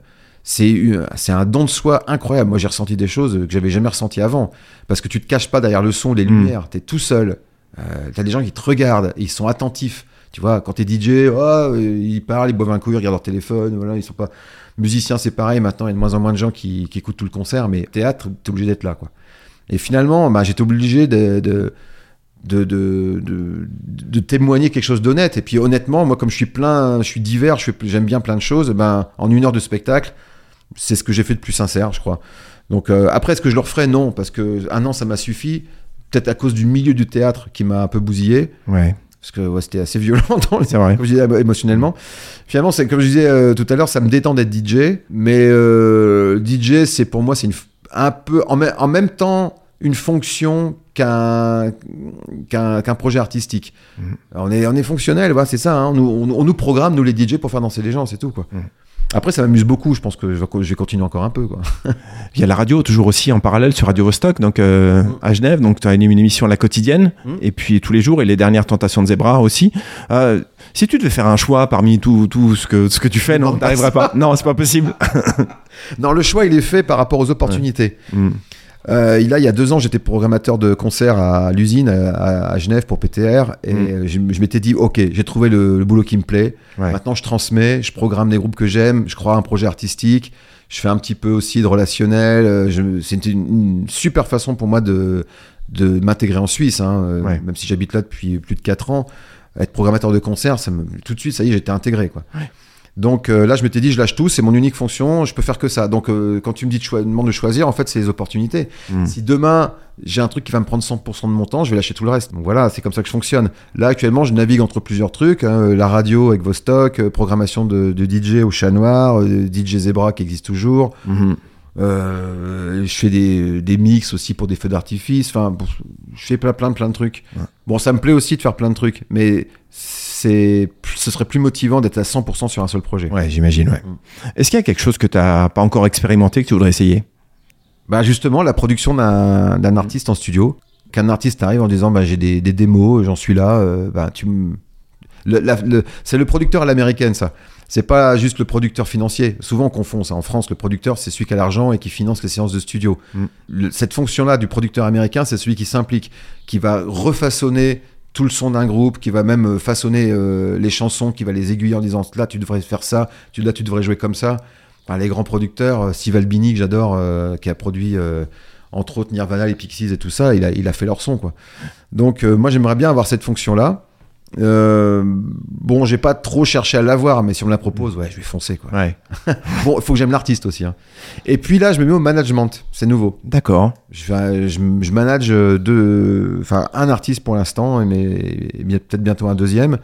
[SPEAKER 6] C'est un don de soi incroyable. Moi, j'ai ressenti des choses que j'avais jamais ressenties avant. Parce que tu te caches pas derrière le son, les
[SPEAKER 1] Mm.
[SPEAKER 6] lumières. Tu es tout seul. Euh, tu as des gens qui te regardent. et ils sont attentifs. Tu vois, quand tu es DJ, oh, euh, ils parlent, ils boivent un coup, ils regardent leur téléphone. Voilà, ils sont pas. Musiciens, c'est pareil. Maintenant, il y a de moins en moins de gens qui, écoutent tout le concert. Mais théâtre, tu es obligé d'être là. Quoi. Et finalement, bah, j'étais obligé de. témoigner quelque chose d'honnête. Et puis honnêtement, moi comme je suis plein, je suis divers, j'aime bien plein de choses, ben, en une heure de spectacle, c'est ce que j'ai fait de plus sincère, je crois. Donc euh, après, est-ce que je le referai? Non, parce que un an, ça m'a suffi. Peut-être à cause du milieu du théâtre qui m'a un peu bousillé. Parce que ouais, c'était assez violent dans le-
[SPEAKER 1] C'est vrai.
[SPEAKER 6] comme je disais, émotionnellement. Finalement, c'est comme je disais euh, tout à l'heure, ça me détend d'être DJ, mais euh, DJ, c'est pour moi, c'est une un peu en, mê- en même temps une fonction qu'un qu'un projet artistique.
[SPEAKER 1] Mhm.
[SPEAKER 6] On est on est fonctionnel, voilà, c'est ça. hein. On, nous, on, on nous programme nous les DJ pour faire danser les gens, c'est tout quoi.
[SPEAKER 1] Mhm.
[SPEAKER 6] Après, ça m'amuse beaucoup. Je pense que je vais, continuer encore un peu quoi.
[SPEAKER 1] Il y a la radio toujours aussi en parallèle sur Radio Vostok, donc euh,
[SPEAKER 6] Mm.
[SPEAKER 1] à Genève. Donc tu as animé une émission la quotidienne,
[SPEAKER 6] Mm.
[SPEAKER 1] et puis tous les jours et les dernières tentations de Zebra aussi. Euh, si tu devais faire un choix parmi tout, tout ce que ce que tu fais, non,
[SPEAKER 6] Non,
[SPEAKER 1] t'arriverais
[SPEAKER 6] pas
[SPEAKER 1] pas. Non, c'est pas possible.
[SPEAKER 6] non, le choix il est fait par rapport aux opportunités.
[SPEAKER 1] Mm.
[SPEAKER 6] Euh, il, y a deux ans, j'étais programmateur de concert à l'usine euh, à, à Genève pour PTR et
[SPEAKER 1] Mm.
[SPEAKER 6] je, je m'étais dit, ok, j'ai trouvé le, le boulot qui me plaît.
[SPEAKER 1] Ouais.
[SPEAKER 6] Maintenant, je transmets, je programme des groupes que j'aime, je crois à un projet artistique, je fais un petit peu aussi de relationnel. euh, C'est une, une super façon pour moi de, de m'intégrer en Suisse, hein,
[SPEAKER 1] Ouais.
[SPEAKER 6] même si j'habite là depuis plus de 4 ans. Être programmateur de concert, ça me, tout de suite, ça y est, j'étais intégré. Quoi. Donc euh, là, je m'étais dit, je lâche tout, c'est mon unique fonction, je peux faire que ça. Donc euh, quand tu me dis de choi- demande de choisir, en fait, c'est les opportunités.
[SPEAKER 1] Mm.
[SPEAKER 6] Si demain, j'ai un truc qui va me prendre 100% de mon temps, je vais lâcher tout le reste. Donc voilà, c'est comme ça que je fonctionne. Là, actuellement, je navigue entre plusieurs trucs. hein, la radio avec Vostok, euh, programmation de, de DJ au Chat Noir, euh, DJ Zebra qui existe toujours. Euh, je fais des, des mix aussi pour des feux d'artifice. Enfin, je fais plein, plein, plein de trucs. Bon, ça me plaît aussi de faire plein de trucs, mais c'est, ce serait plus motivant d'être à 100% sur un seul projet.
[SPEAKER 1] Ouais, j'imagine, ouais. Est-ce qu'il y a quelque chose que tu n'as pas encore expérimenté que tu voudrais essayer?
[SPEAKER 6] Bah justement, la production d'un d'un artiste en studio. Qu'un artiste arrive en disant bah, j'ai des, des démos, j'en suis là. euh, bah, tu me- le- le- c'est le producteur à l'américaine, ça. C'est pas juste le producteur financier. Souvent, on confond ça. En France, le producteur, c'est celui qui a l'argent et qui finance les séances de studio.
[SPEAKER 1] Mm.
[SPEAKER 6] Le- cette fonction-là du producteur américain, c'est celui qui s'implique, qui va refaçonner tout le son d'un groupe, qui va même euh, façonner euh, les chansons, qui va les aiguiller en disant là, tu devrais faire ça, tu, là, tu devrais jouer comme ça. Les grands producteurs, euh, Steve Albini, que j'adore, qui a produit entre autres Nirvana, les Pixies et tout ça, il a, il a fait leur son. Quoi. Donc, moi, j'aimerais bien avoir cette fonction-là. Euh, bon, j'ai pas trop cherché à l'avoir, mais si on me la propose, ouais, je vais foncer. Quoi.
[SPEAKER 1] Ouais.
[SPEAKER 6] Bon, il faut que j'aime l'artiste aussi. hein. Et puis là, je me mets au management, c'est nouveau.
[SPEAKER 1] D'accord.
[SPEAKER 6] Je, fais- je, je manage deux, enfin un artiste pour l'instant, mais peut-être bientôt un deuxième.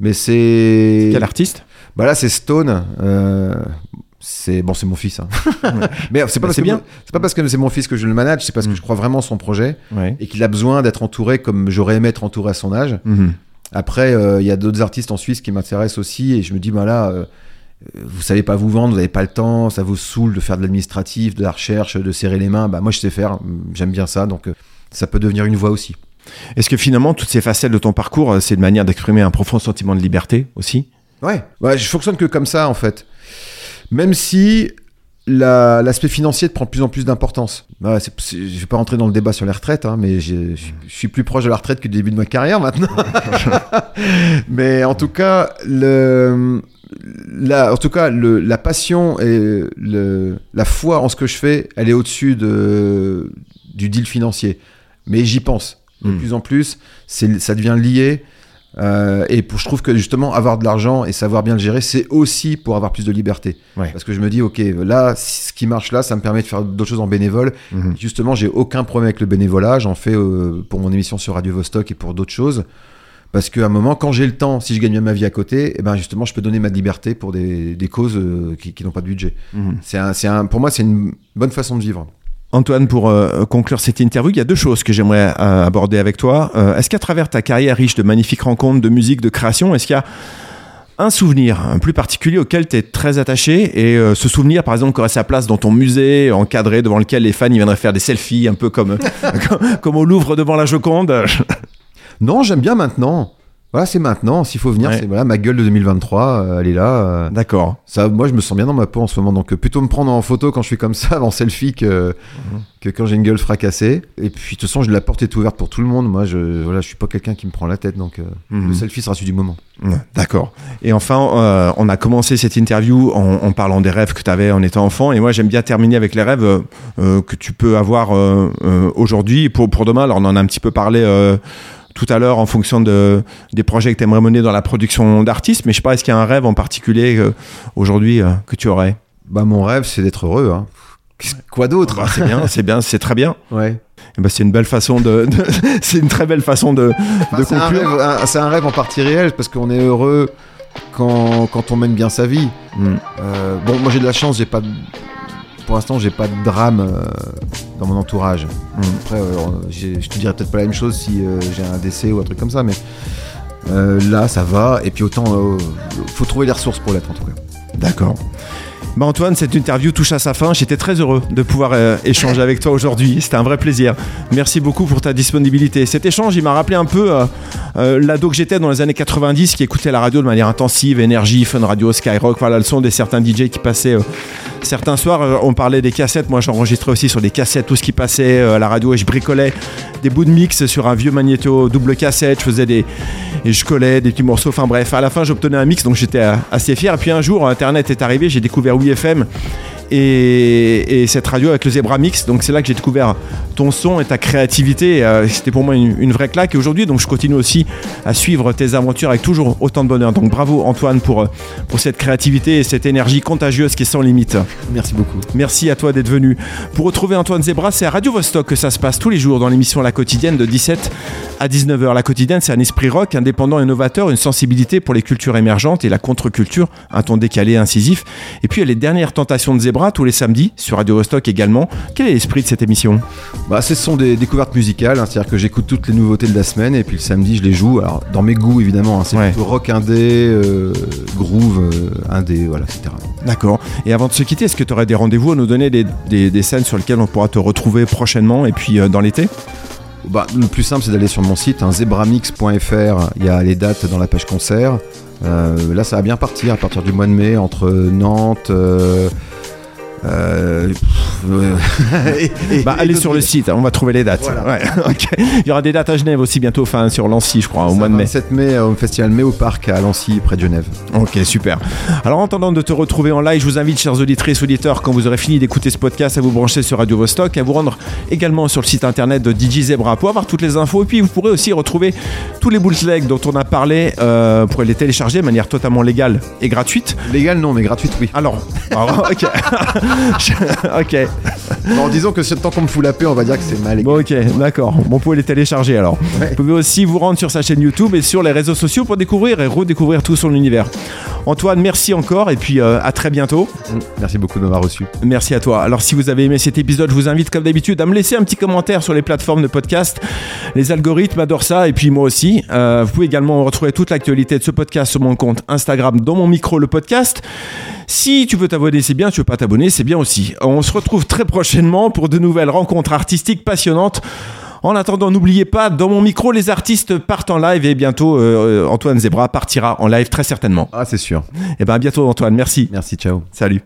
[SPEAKER 6] Mais c'est
[SPEAKER 1] Quel artiste?
[SPEAKER 6] Bah là, c'est Stone. euh, c'est bon, c'est mon fils. hein. mais c'est pas,
[SPEAKER 1] Bah,
[SPEAKER 6] parce
[SPEAKER 1] c'est bien.
[SPEAKER 6] pas parce que c'est mon fils que je le manage, c'est parce que je crois vraiment en son projet
[SPEAKER 1] Ouais.
[SPEAKER 6] et qu'il a besoin d'être entouré comme j'aurais aimé être entouré à son âge.
[SPEAKER 1] Mhm.
[SPEAKER 6] Après, euh, il y a d'autres artistes en Suisse qui m'intéressent aussi et je me dis, bah là, euh, vous savez pas vous vendre, vous n'avez pas le temps, ça vous saoule de faire de l'administratif, de la recherche, de serrer les mains. Bah moi, je sais faire, j'aime bien ça, donc euh, ça peut devenir une voie aussi.
[SPEAKER 1] Est-ce que finalement, toutes ces facettes de ton parcours, c'est une manière d'exprimer un profond sentiment de liberté aussi?
[SPEAKER 6] Ouais, ouais, je fonctionne que comme ça en fait. Même si la- l'aspect financier prend de plus en plus d'importance. Je vais pas rentrer dans le débat sur les retraites, hein, mais je suis plus proche de la retraite que du début de ma carrière maintenant. mais en tout cas, le, la, en tout cas, le, la passion et le, la foi en ce que je fais, elle est au-dessus de, du deal financier. Mais j'y pense de
[SPEAKER 1] Mm.
[SPEAKER 6] plus en plus. Ça devient lié. Euh, et pour, je trouve que justement avoir de l'argent et savoir bien le gérer, c'est aussi pour avoir plus de liberté.
[SPEAKER 1] Ouais.
[SPEAKER 6] Parce que je me dis, ok, là, ce qui marche là, ça me permet de faire d'autres choses en bénévole.
[SPEAKER 1] Mhm.
[SPEAKER 6] Justement, j'ai aucun problème avec le bénévolat. J'en fais euh, pour mon émission sur Radio Vostok et pour d'autres choses. Parce qu'à un moment, quand j'ai le temps, si je gagne bien ma vie à côté, eh ben justement, je peux donner ma liberté pour des, des causes euh, qui, qui n'ont pas de budget.
[SPEAKER 1] Mhm.
[SPEAKER 6] C'est un, c'est un, pour moi, c'est une bonne façon de vivre.
[SPEAKER 1] Antoine, pour euh, conclure cette interview, il y a deux choses que j'aimerais euh, aborder avec toi. Euh, est-ce qu'à travers ta carrière riche de magnifiques rencontres, de musique, de création, est-ce qu'il y a un souvenir plus particulier auquel tu es très attaché? Et ce souvenir par exemple qui aurait sa place dans ton musée encadré devant lequel les fans ils viendraient faire des selfies un peu comme, comme au Louvre devant la Joconde?
[SPEAKER 6] Non, j'aime bien maintenant. Voilà, c'est maintenant. S'il faut venir,
[SPEAKER 1] Ouais.
[SPEAKER 6] c'est voilà, ma gueule de 2023, euh, elle est là. euh,
[SPEAKER 1] D'accord.
[SPEAKER 6] Ça, moi, je me sens bien dans ma peau en ce moment. Donc, euh, plutôt me prendre en photo quand je suis comme ça, en selfie, que, que quand j'ai une gueule fracassée. Et puis, de toute façon, je- la porte est ouverte pour tout le monde. Moi, je, voilà, je suis pas quelqu'un qui me prend la tête. Donc, euh,
[SPEAKER 1] Mhm.
[SPEAKER 6] le selfie sera celui du moment.
[SPEAKER 1] Ouais, D'accord. Et enfin, euh, on a commencé cette interview en, en parlant des rêves que tu avais en étant enfant. Et moi, j'aime bien terminer avec les rêves euh, euh, que tu peux avoir euh, euh, aujourd'hui et pour, pour demain. Alors, on en a un petit peu parlé euh, tout à l'heure en fonction de, des projets que tu aimerais mener dans la production d'artistes. Mais je sais pas, est-ce qu'il y a un rêve en particulier euh, aujourd'hui euh, que tu aurais?
[SPEAKER 6] Bah, mon rêve, c'est d'être heureux. Hein. Quoi d'autre?
[SPEAKER 1] Bah, C'est bien, c'est bien, c'est très bien.
[SPEAKER 6] Ouais.
[SPEAKER 1] Bah, c'est une belle façon de, de- c'est une très belle façon de,
[SPEAKER 6] Enfin,
[SPEAKER 1] conclure.
[SPEAKER 6] un- c'est un rêve en partie réel parce qu'on est heureux quand, quand on mène bien sa vie.
[SPEAKER 1] Mm.
[SPEAKER 6] Euh, bon, moi j'ai de la chance, j'ai pas de- pour l'instant j'ai pas de drame euh, dans mon entourage.
[SPEAKER 1] Mm.
[SPEAKER 6] Après, euh, je te dirais peut-être pas la même chose si euh, j'ai un décès ou un truc comme ça, mais là ça va. Et puis autant, faut trouver les ressources pour l'être en tout cas.
[SPEAKER 1] D'accord. Bah Antoine, cette interview touche à sa fin. J'étais très heureux de pouvoir euh, échanger avec toi aujourd'hui. C'était un vrai plaisir. Merci beaucoup pour ta disponibilité. Cet échange, il m'a rappelé un peu euh, euh, l'ado que j'étais dans les années 90, qui écoutait la radio de manière intensive, énergie, fun radio, skyrock. Voilà le son des certains DJ qui passaient. certains soirs, on parlait des cassettes. Moi, j'enregistrais aussi sur des cassettes tout ce qui passait à la radio et je bricolais des bouts de mix sur un vieux magnéto double cassette. Je faisais des et je collais des petits morceaux. Enfin bref, à la fin, j'obtenais un mix, donc j'étais euh, assez fier. Et puis un jour, Internet est arrivé, j'ai découvert WeFM et, et cette radio avec le Zebra Mix. Donc c'est là que j'ai découvert ton son et ta créativité. Euh, C'était pour moi une, une vraie claque. Et aujourd'hui, donc je continue aussi à suivre tes aventures avec toujours autant de bonheur. Donc bravo Antoine pour, euh, pour cette créativité et cette énergie contagieuse qui est sans limite.
[SPEAKER 6] Merci beaucoup.
[SPEAKER 1] Merci à toi d'être venu. Pour retrouver Antoine Zebra, c'est à Radio Vostok que ça se passe tous les jours dans l'émission La Quotidienne de 17 à 19h. La Quotidienne, c'est un esprit rock, indépendant et novateur, une sensibilité pour les cultures émergentes et la contre-culture, un ton décalé, incisif. Et puis il y a les dernières tentations de Zebra Tous les samedis sur Radio Vostok également. Quel est l'esprit de cette émission?
[SPEAKER 6] Bah, ce sont des découvertes musicales, hein, c'est-à-dire que j'écoute toutes les nouveautés de la semaine et puis le samedi je les joue. Alors dans mes goûts évidemment, hein, c'est
[SPEAKER 1] Ouais.
[SPEAKER 6] plutôt rock indé, euh, groove euh, indé, voilà, etc.
[SPEAKER 1] D'accord. Et avant de se quitter, est-ce que tu aurais des rendez-vous à nous donner des, des- des scènes sur lesquelles on pourra te retrouver prochainement et puis euh, dans l'été?
[SPEAKER 6] Bah, le plus simple c'est d'aller sur mon site, hein, zebramix.fr, il y a les dates dans la page concert. Euh, là ça va bien partir à partir du mois de mai entre Nantes. euh, euh, et- et-
[SPEAKER 1] Bah,
[SPEAKER 6] et
[SPEAKER 1] allez sur le site, on va trouver les dates.
[SPEAKER 6] Voilà.
[SPEAKER 1] Ouais, ok. Il y aura des dates à Genève aussi bientôt, enfin sur Lancy, je crois, au mois de mai.
[SPEAKER 6] 27 mai euh, au festival Mai au Parc à Lancy, près de Genève.
[SPEAKER 1] Ok, super. Alors, en attendant de te retrouver en live, je vous invite, chers auditrices, auditeurs, quand vous aurez fini d'écouter ce podcast, à vous brancher sur Radio Vostok, à vous rendre également sur le site internet de DJ Zebra pour avoir toutes les infos. Et puis, vous pourrez aussi retrouver tous les bootlegs dont on a parlé. Euh, vous pourrez les télécharger de manière totalement légale et gratuite.
[SPEAKER 6] Légal non, mais gratuite oui.
[SPEAKER 1] Alors, alors, ok. ok.
[SPEAKER 6] Bon, disons que c'est tant qu'on me fout la paix, on va dire que c'est mal.
[SPEAKER 1] Bon, ok, d'accord. Bon, vous pouvez les télécharger alors.
[SPEAKER 6] Ouais.
[SPEAKER 1] Vous pouvez aussi vous rendre sur sa chaîne YouTube et sur les réseaux sociaux pour découvrir et redécouvrir tout son univers. Antoine, merci encore et puis euh, à très bientôt.
[SPEAKER 6] Merci beaucoup de m'avoir reçu.
[SPEAKER 1] Merci à toi. Alors si vous avez aimé cet épisode, je vous invite comme d'habitude à me laisser un petit commentaire sur les plateformes de podcast. Les algorithmes adorent ça et puis moi aussi. Euh, vous pouvez également retrouver toute l'actualité de ce podcast sur mon compte Instagram dans mon micro le podcast. Si tu veux t'abonner, c'est bien. Tu veux pas t'abonner, c'est bien aussi. On se retrouve très prochainement pour de nouvelles rencontres artistiques passionnantes. En attendant, n'oubliez pas, dans mon micro, les artistes partent en live et bientôt euh, Antoine Zebra partira en live très certainement.
[SPEAKER 6] Ah, c'est sûr.
[SPEAKER 1] Et ben à bientôt Antoine, merci.
[SPEAKER 6] Merci, ciao.
[SPEAKER 1] Salut.